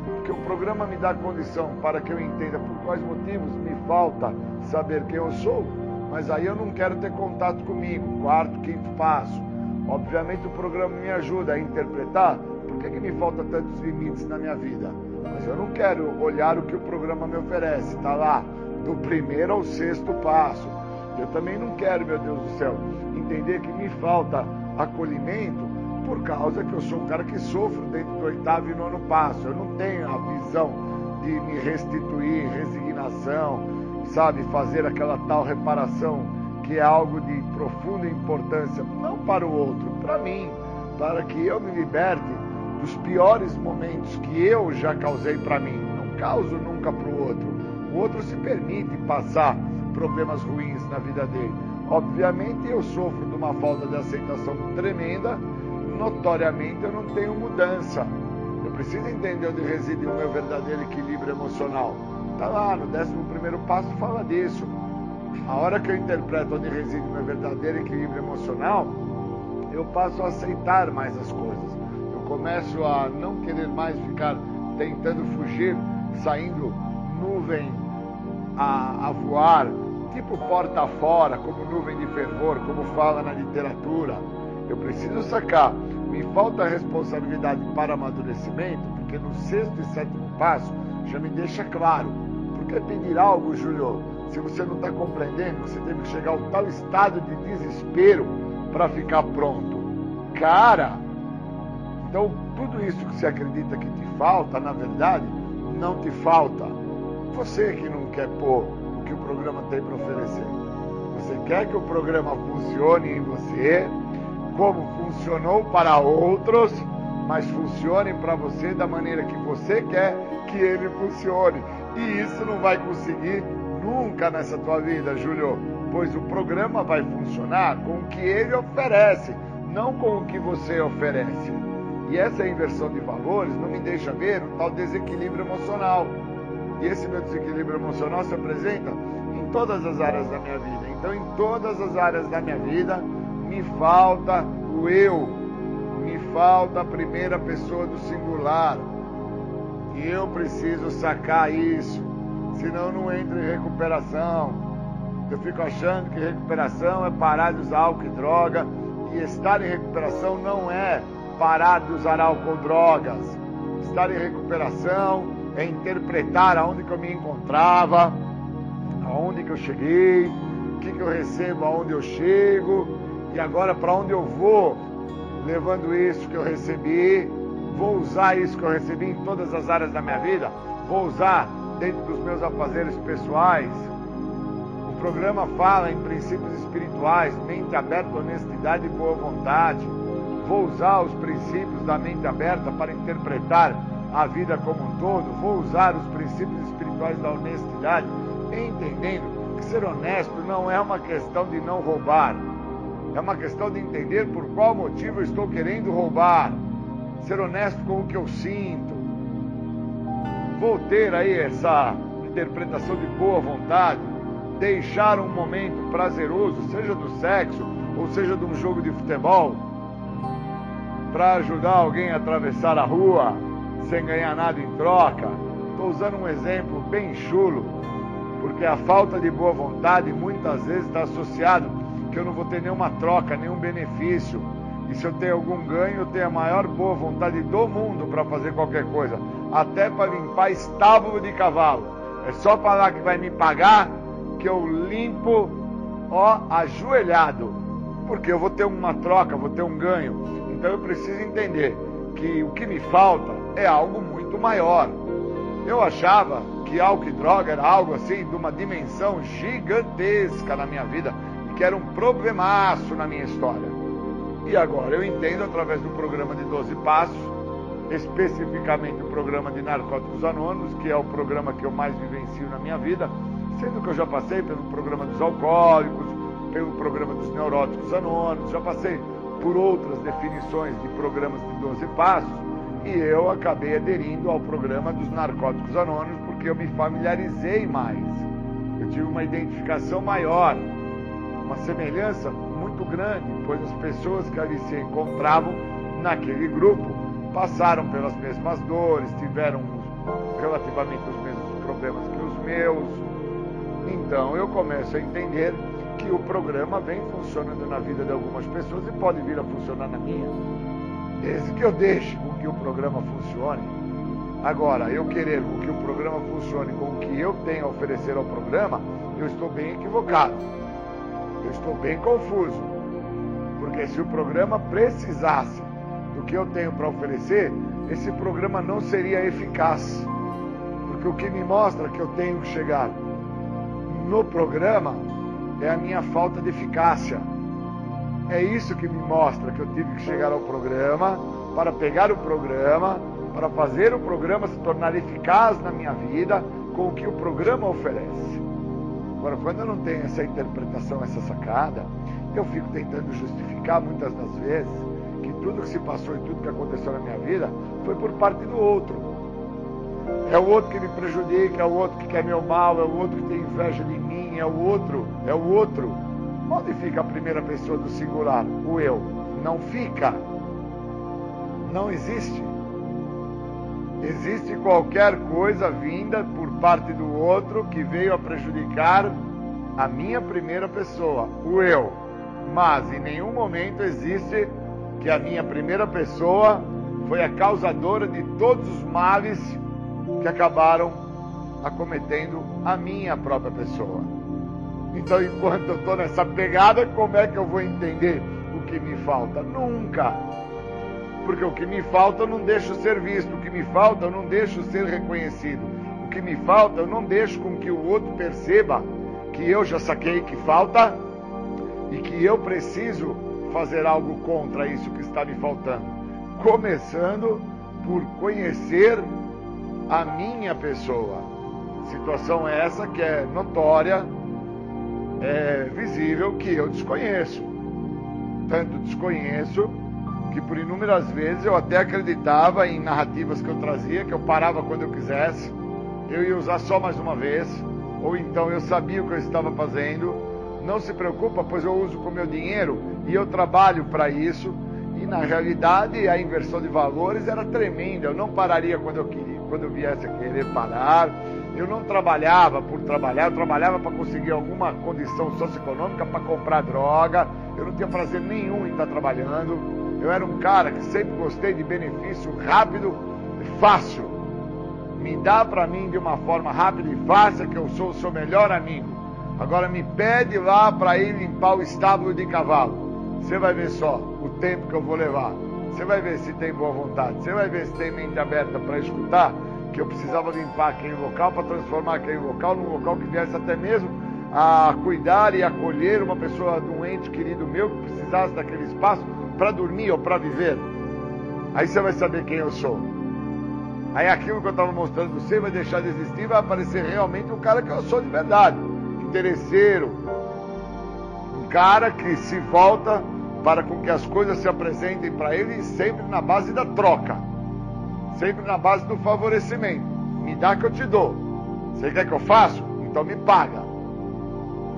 Porque o programa me dá condição para que eu entenda por quais motivos me falta saber quem eu sou, mas aí eu não quero ter contato comigo. Quarto, quinto passo. Obviamente o programa me ajuda a interpretar por que, que me falta tantos limites na minha vida. Mas eu não quero olhar o que o programa me oferece. Está lá, do primeiro ao sexto passo eu também não quero, meu Deus do céu, entender que me falta acolhimento por causa que eu sou um cara que sofro dentro do oitavo e nono passo. Eu não tenho a visão de me restituir, resignação, sabe, fazer aquela tal reparação que é algo de profunda importância, não para o outro, para mim, para que eu me liberte dos piores momentos que eu já causei para mim. Não causo nunca para o outro. O outro se permite passar problemas ruins na vida dele. Obviamente eu sofro de uma falta de aceitação tremenda, notoriamente eu não tenho mudança. Eu preciso entender onde reside o meu verdadeiro equilíbrio emocional. Está lá, no 11 primeiro passo fala disso. A hora que eu interpreto onde reside o meu verdadeiro equilíbrio emocional, eu passo a aceitar mais as coisas. Eu começo a não querer mais ficar tentando fugir, saindo nuvem a, a voar, tipo porta fora, como nuvem de fervor, como fala na literatura. Eu preciso sacar. Me falta responsabilidade para amadurecimento, porque no sexto e sétimo passo já me deixa claro. Porque pedir algo, Júlio, se você não está compreendendo, você teve que chegar ao tal estado de desespero para ficar pronto. Cara, então tudo isso que você acredita que te falta, na verdade, não te falta. Você que não quer pôr que programa tem para oferecer. Você quer que o programa funcione em você, como funcionou para outros, mas funcione para você da maneira que você quer que ele funcione. E isso não vai conseguir nunca nessa tua vida, Júlio, pois o programa vai funcionar com o que ele oferece, não com o que você oferece. E essa inversão de valores não me deixa ver o tal desequilíbrio emocional. E esse meu desequilíbrio emocional se apresenta todas as áreas da minha vida. Então, em todas as áreas da minha vida, me falta o eu, me falta a primeira pessoa do singular. E eu preciso sacar isso, senão não entro em recuperação. Eu fico achando que recuperação é parar de usar álcool e droga, e estar em recuperação não é parar de usar álcool ou drogas. Estar em recuperação é interpretar aonde que eu me encontrava, aonde que eu cheguei, o que, que eu recebo aonde eu chego, e agora para onde eu vou, levando isso que eu recebi, vou usar isso que eu recebi em todas as áreas da minha vida, vou usar dentro dos meus afazeres pessoais. O programa fala em princípios espirituais, mente aberta, honestidade e boa vontade. Vou usar os princípios da mente aberta para interpretar a vida como um todo. Vou usar os princípios espirituais da honestidade, entendendo que ser honesto não é uma questão de não roubar, é uma questão de entender por qual motivo eu estou querendo roubar. Ser honesto com o que eu sinto. Vou ter aí essa interpretação de boa vontade. Deixar um momento prazeroso, seja do sexo ou seja de um jogo de futebol, para ajudar alguém a atravessar a rua sem ganhar nada em troca. Estou usando um exemplo bem chulo, porque a falta de boa vontade muitas vezes está associado que eu não vou ter nenhuma troca, nenhum benefício. E se eu tenho algum ganho, eu tenho a maior boa vontade do mundo para fazer qualquer coisa, até para limpar estábulo de cavalo. É só falar que vai me pagar que eu limpo, ó, ajoelhado, porque eu vou ter uma troca, vou ter um ganho. Então eu preciso entender que o que me falta é algo muito maior. Eu achava que álcool e droga era algo assim de uma dimensão gigantesca na minha vida e que era um problemaço na minha história. E agora eu entendo através do programa de 12 Passos, especificamente o programa de Narcóticos Anônimos, que é o programa que eu mais vivencio na minha vida, sendo que eu já passei pelo programa dos alcoólicos, pelo programa dos neuróticos anônimos, já passei por outras definições de programas de 12 passos, e eu acabei aderindo ao programa dos narcóticos anônimos porque eu me familiarizei mais. Eu tive uma identificação maior, uma semelhança muito grande, pois as pessoas que ali se encontravam naquele grupo passaram pelas mesmas dores, tiveram relativamente os mesmos problemas que os meus. Então eu começo a entender que o programa vem funcionando na vida de algumas pessoas e pode vir a funcionar na minha. Desde que eu deixe com que o programa funcione. Agora, eu querer que o programa funcione com o que eu tenho a oferecer ao programa, eu estou bem equivocado. Eu estou bem confuso. Porque se o programa precisasse do que eu tenho para oferecer, esse programa não seria eficaz. Porque o que me mostra que eu tenho que chegar no programa é a minha falta de eficácia. É isso que me mostra que eu tive que chegar ao programa para pegar o programa, para fazer o programa se tornar eficaz na minha vida com o que o programa oferece. Agora, quando eu não tenho essa interpretação, essa sacada, eu fico tentando justificar muitas das vezes que tudo que se passou e tudo que aconteceu na minha vida foi por parte do outro. É o outro que me prejudica, é o outro que quer meu mal, é o outro que tem inveja de mim, é o outro, é o outro. Onde fica a primeira pessoa do singular? O eu. Não fica. Não existe. Existe qualquer coisa vinda por parte do outro que veio a prejudicar a minha primeira pessoa, o eu. Mas em nenhum momento existe que a minha primeira pessoa foi a causadora de todos os males que acabaram acometendo a minha própria pessoa. Então, enquanto eu estou nessa pegada, como é que eu vou entender o que me falta? Nunca. Porque o que me falta eu não deixo ser visto, o que me falta eu não deixo ser reconhecido, o que me falta eu não deixo com que o outro perceba que eu já saquei que falta e que eu preciso fazer algo contra isso que está me faltando. Começando por conhecer a minha pessoa. Situação essa que é notória, é visível, que eu desconheço. Tanto desconheço que por inúmeras vezes eu até acreditava em narrativas que eu trazia, que eu parava quando eu quisesse, eu ia usar só mais uma vez, ou então eu sabia o que eu estava fazendo. Não se preocupa, pois eu uso com meu dinheiro e eu trabalho para isso. E na realidade a inversão de valores era tremenda. Eu não pararia quando eu queria, quando eu viesse a querer parar. Eu não trabalhava por trabalhar, eu trabalhava para conseguir alguma condição socioeconômica para comprar droga. Eu não tinha prazer nenhum em estar trabalhando. Eu era um cara que sempre gostei de benefício rápido e fácil. Me dá para mim de uma forma rápida e fácil que eu sou o seu melhor amigo. Agora me pede lá para ir limpar o estábulo de cavalo. Você vai ver só o tempo que eu vou levar. Você vai ver se tem boa vontade. Você vai ver se tem mente aberta para escutar que eu precisava limpar aquele local para transformar aquele local num local que viesse até mesmo a cuidar e acolher uma pessoa doente, querido meu, que precisasse daquele espaço para dormir ou para viver. Aí você vai saber quem eu sou. Aí aquilo que eu estava mostrando você vai deixar de existir, vai aparecer realmente o cara que eu sou de verdade. Interesseiro. Um cara que se volta para com que as coisas se apresentem para ele sempre na base da troca. Sempre na base do favorecimento. Me dá que eu te dou. Você quer que eu faça? Então me paga.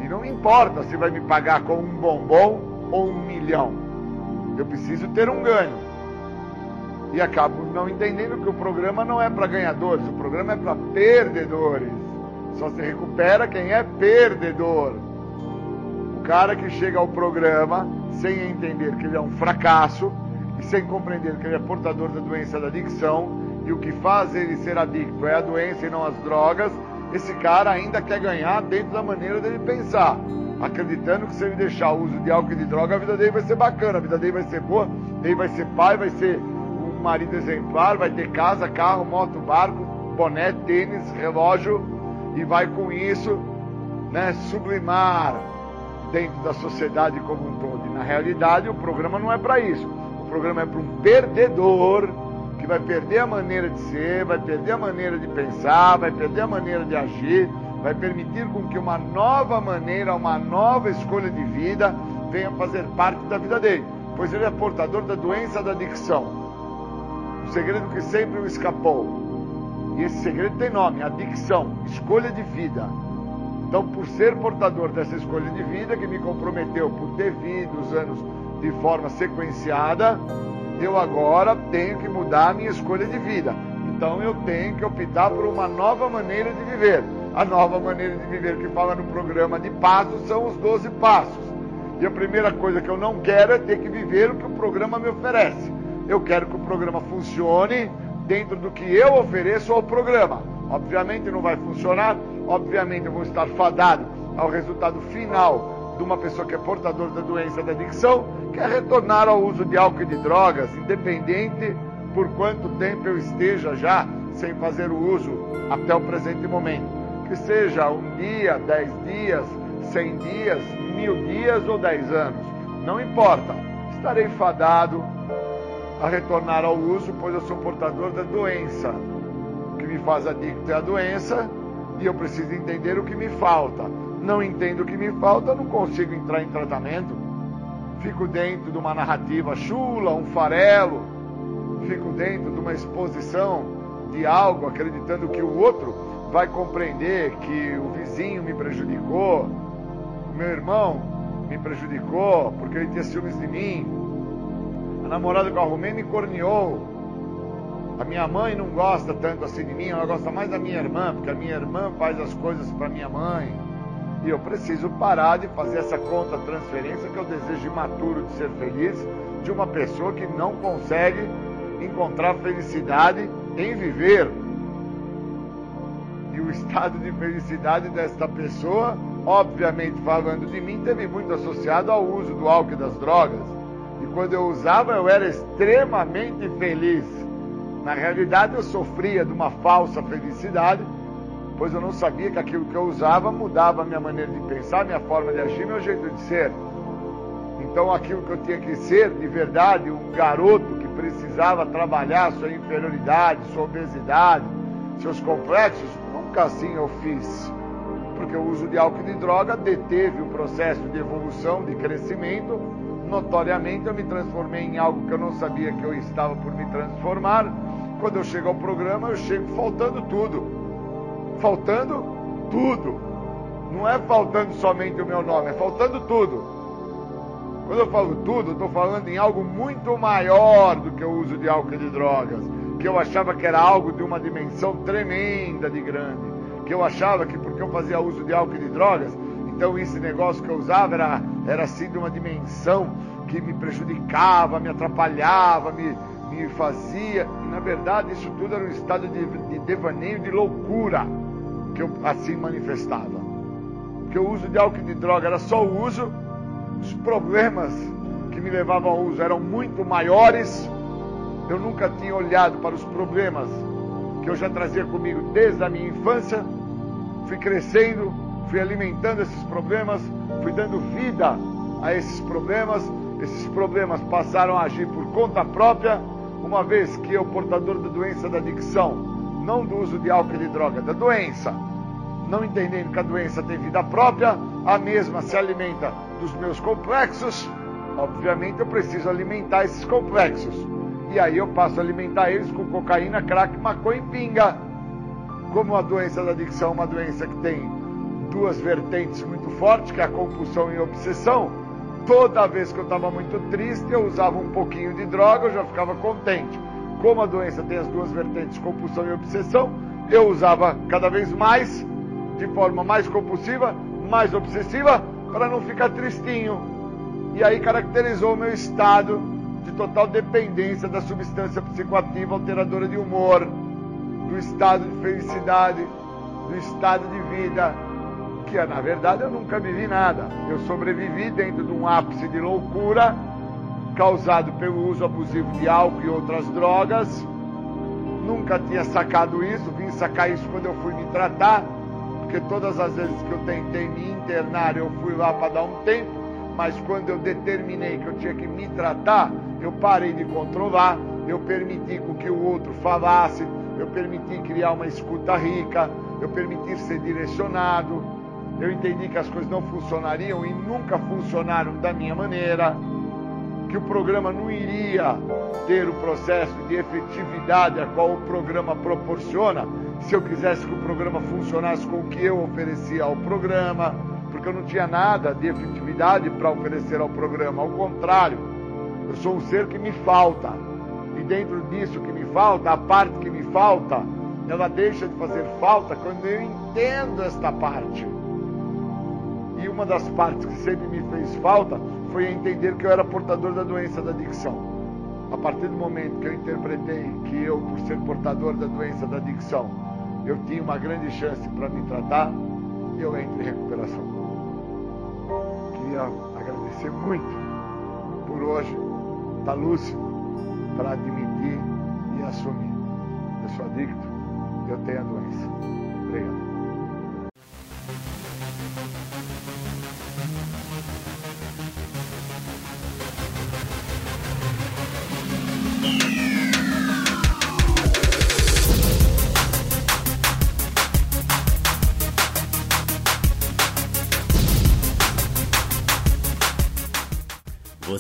E não importa se vai me pagar com um bombom ou um milhão. Eu preciso ter um ganho. E acabo não entendendo que o programa não é para ganhadores, o programa é para perdedores. Só se recupera quem é perdedor. O cara que chega ao programa sem entender que ele é um fracasso e sem compreender que ele é portador da doença da adicção e o que faz ele ser adicto é a doença e não as drogas, esse cara ainda quer ganhar dentro da maneira dele pensar, acreditando que se ele deixar o uso de álcool e de droga, a vida dele vai ser bacana, a vida dele vai ser boa, ele vai ser pai, vai ser um marido exemplar, vai ter casa, carro, moto, barco, boné, tênis, relógio e vai com isso, né, sublimar dentro da sociedade como um todo. E na realidade, o programa não é para isso. O programa é para um perdedor que vai perder a maneira de ser, vai perder a maneira de pensar, vai perder a maneira de agir, vai permitir com que uma nova maneira, uma nova escolha de vida venha fazer parte da vida dele, pois ele é portador da doença da adicção. Um segredo que sempre o escapou. E esse segredo tem nome: adicção, escolha de vida. Então, por ser portador dessa escolha de vida, que me comprometeu por ter vindo os anos de forma sequenciada, eu agora tenho que mudar a minha escolha de vida. Então, eu tenho que optar por uma nova maneira de viver. A nova maneira de viver que fala no programa de passos são os 12 passos. E a primeira coisa que eu não quero é ter que viver o que o programa me oferece. Eu quero que o programa funcione dentro do que eu ofereço ao programa. Obviamente não vai funcionar, obviamente eu vou estar fadado ao resultado final de uma pessoa que é portadora da doença da adicção, que é retornar ao uso de álcool e de drogas, independente por quanto tempo eu esteja já sem fazer o uso até o presente momento. Que seja um dia, dez dias, cem dias, mil dias ou dez anos, não importa, estarei fadado a retornar ao uso, pois eu sou portador da doença. O que me faz adicto é a doença e eu preciso entender o que me falta. Não entendo o que me falta, não consigo entrar em tratamento. Fico dentro de uma narrativa chula, um farelo, fico dentro de uma exposição de algo, acreditando que o outro vai compreender que o vizinho me prejudicou, o meu irmão me prejudicou porque ele tinha ciúmes de mim, a namorada que eu arrumei me corneou. A minha mãe não gosta tanto assim de mim, ela gosta mais da minha irmã, porque a minha irmã faz as coisas para minha mãe. E eu preciso parar de fazer essa conta transferência que eu desejo imaturo de ser feliz de uma pessoa que não consegue encontrar felicidade em viver. O estado de felicidade desta pessoa, obviamente falando de mim, teve muito associado ao uso do álcool e das drogas. E quando eu usava, eu era extremamente feliz. Na realidade, eu sofria de uma falsa felicidade, pois eu não sabia que aquilo que eu usava mudava a minha maneira de pensar, minha forma de agir, meu jeito de ser. Então, aquilo que eu tinha que ser, de verdade, um garoto que precisava trabalhar sua inferioridade, sua obesidade, seus complexos, nunca assim eu fiz. Porque o uso de álcool e de droga deteve o processo de evolução, de crescimento. Notoriamente, eu me transformei em algo que eu não sabia que eu estava por me transformar quando eu chego ao programa, eu chego faltando tudo. Faltando tudo. Não é faltando somente o meu nome, é faltando tudo. Quando eu falo tudo, estou falando em algo muito maior do que o uso de álcool e de drogas. Que eu achava que era algo de uma dimensão tremenda de grande. Que eu achava que porque eu fazia uso de álcool e de drogas, então esse negócio que eu usava era, era assim de uma dimensão que me prejudicava, me atrapalhava, me, me fazia. E na verdade isso tudo era um estado de, de devaneio, de loucura que eu assim manifestava. Que o uso de álcool e de droga era só o uso, os problemas que me levavam ao uso eram muito maiores. Eu nunca tinha olhado para os problemas que eu já trazia comigo desde a minha infância. Fui crescendo, fui alimentando esses problemas, fui dando vida a esses problemas. Esses problemas passaram a agir por conta própria uma vez que eu, portador da doença da adicção, não do uso de álcool e de droga, da doença, não entendendo que a doença tem vida própria, a mesma se alimenta dos meus complexos, obviamente eu preciso alimentar esses complexos. E aí eu passo a alimentar eles com cocaína, crack, maconha e pinga. Como a doença da adicção é uma doença que tem duas vertentes muito fortes, que é a compulsão e a obsessão, Toda vez que eu estava muito triste, eu usava um pouquinho de droga, eu já ficava contente. Como a doença tem as duas vertentes, compulsão e obsessão, eu usava cada vez mais, de forma mais compulsiva, mais obsessiva, para não ficar tristinho. E aí caracterizou o meu estado de total dependência da substância psicoativa alteradora de humor, do estado de felicidade, do estado de vida, que na verdade eu nunca vivi nada. Eu sobrevivi dentro de um ápice de loucura causado pelo uso abusivo de álcool e outras drogas. Nunca tinha sacado isso, vim sacar isso quando eu fui me tratar, porque todas as vezes que eu tentei me internar, eu fui lá para dar um tempo, mas quando eu determinei que eu tinha que me tratar, eu parei de controlar, eu permiti que o outro falasse, eu permiti criar uma escuta rica, eu permiti ser direcionado, eu entendi que as coisas não funcionariam e nunca funcionaram da minha maneira, que o programa não iria ter o processo de efetividade a qual o programa proporciona, se eu quisesse que o programa funcionasse com o que eu oferecia ao programa, porque eu não tinha nada de efetividade para oferecer ao programa, ao contrário, eu sou um ser que me falta. E dentro disso que me falta, a parte que me falta, ela deixa de fazer falta quando eu entendo esta parte. E uma das partes que sempre me fez falta foi entender que eu era portador da doença da adicção. A partir do momento que eu interpretei que eu, por ser portador da doença da adicção, eu tinha uma grande chance para me tratar, eu entro em recuperação. Queria agradecer muito por hoje estar tá lúcido para admitir e assumir. Eu sou adicto, eu tenho a doença. Obrigado.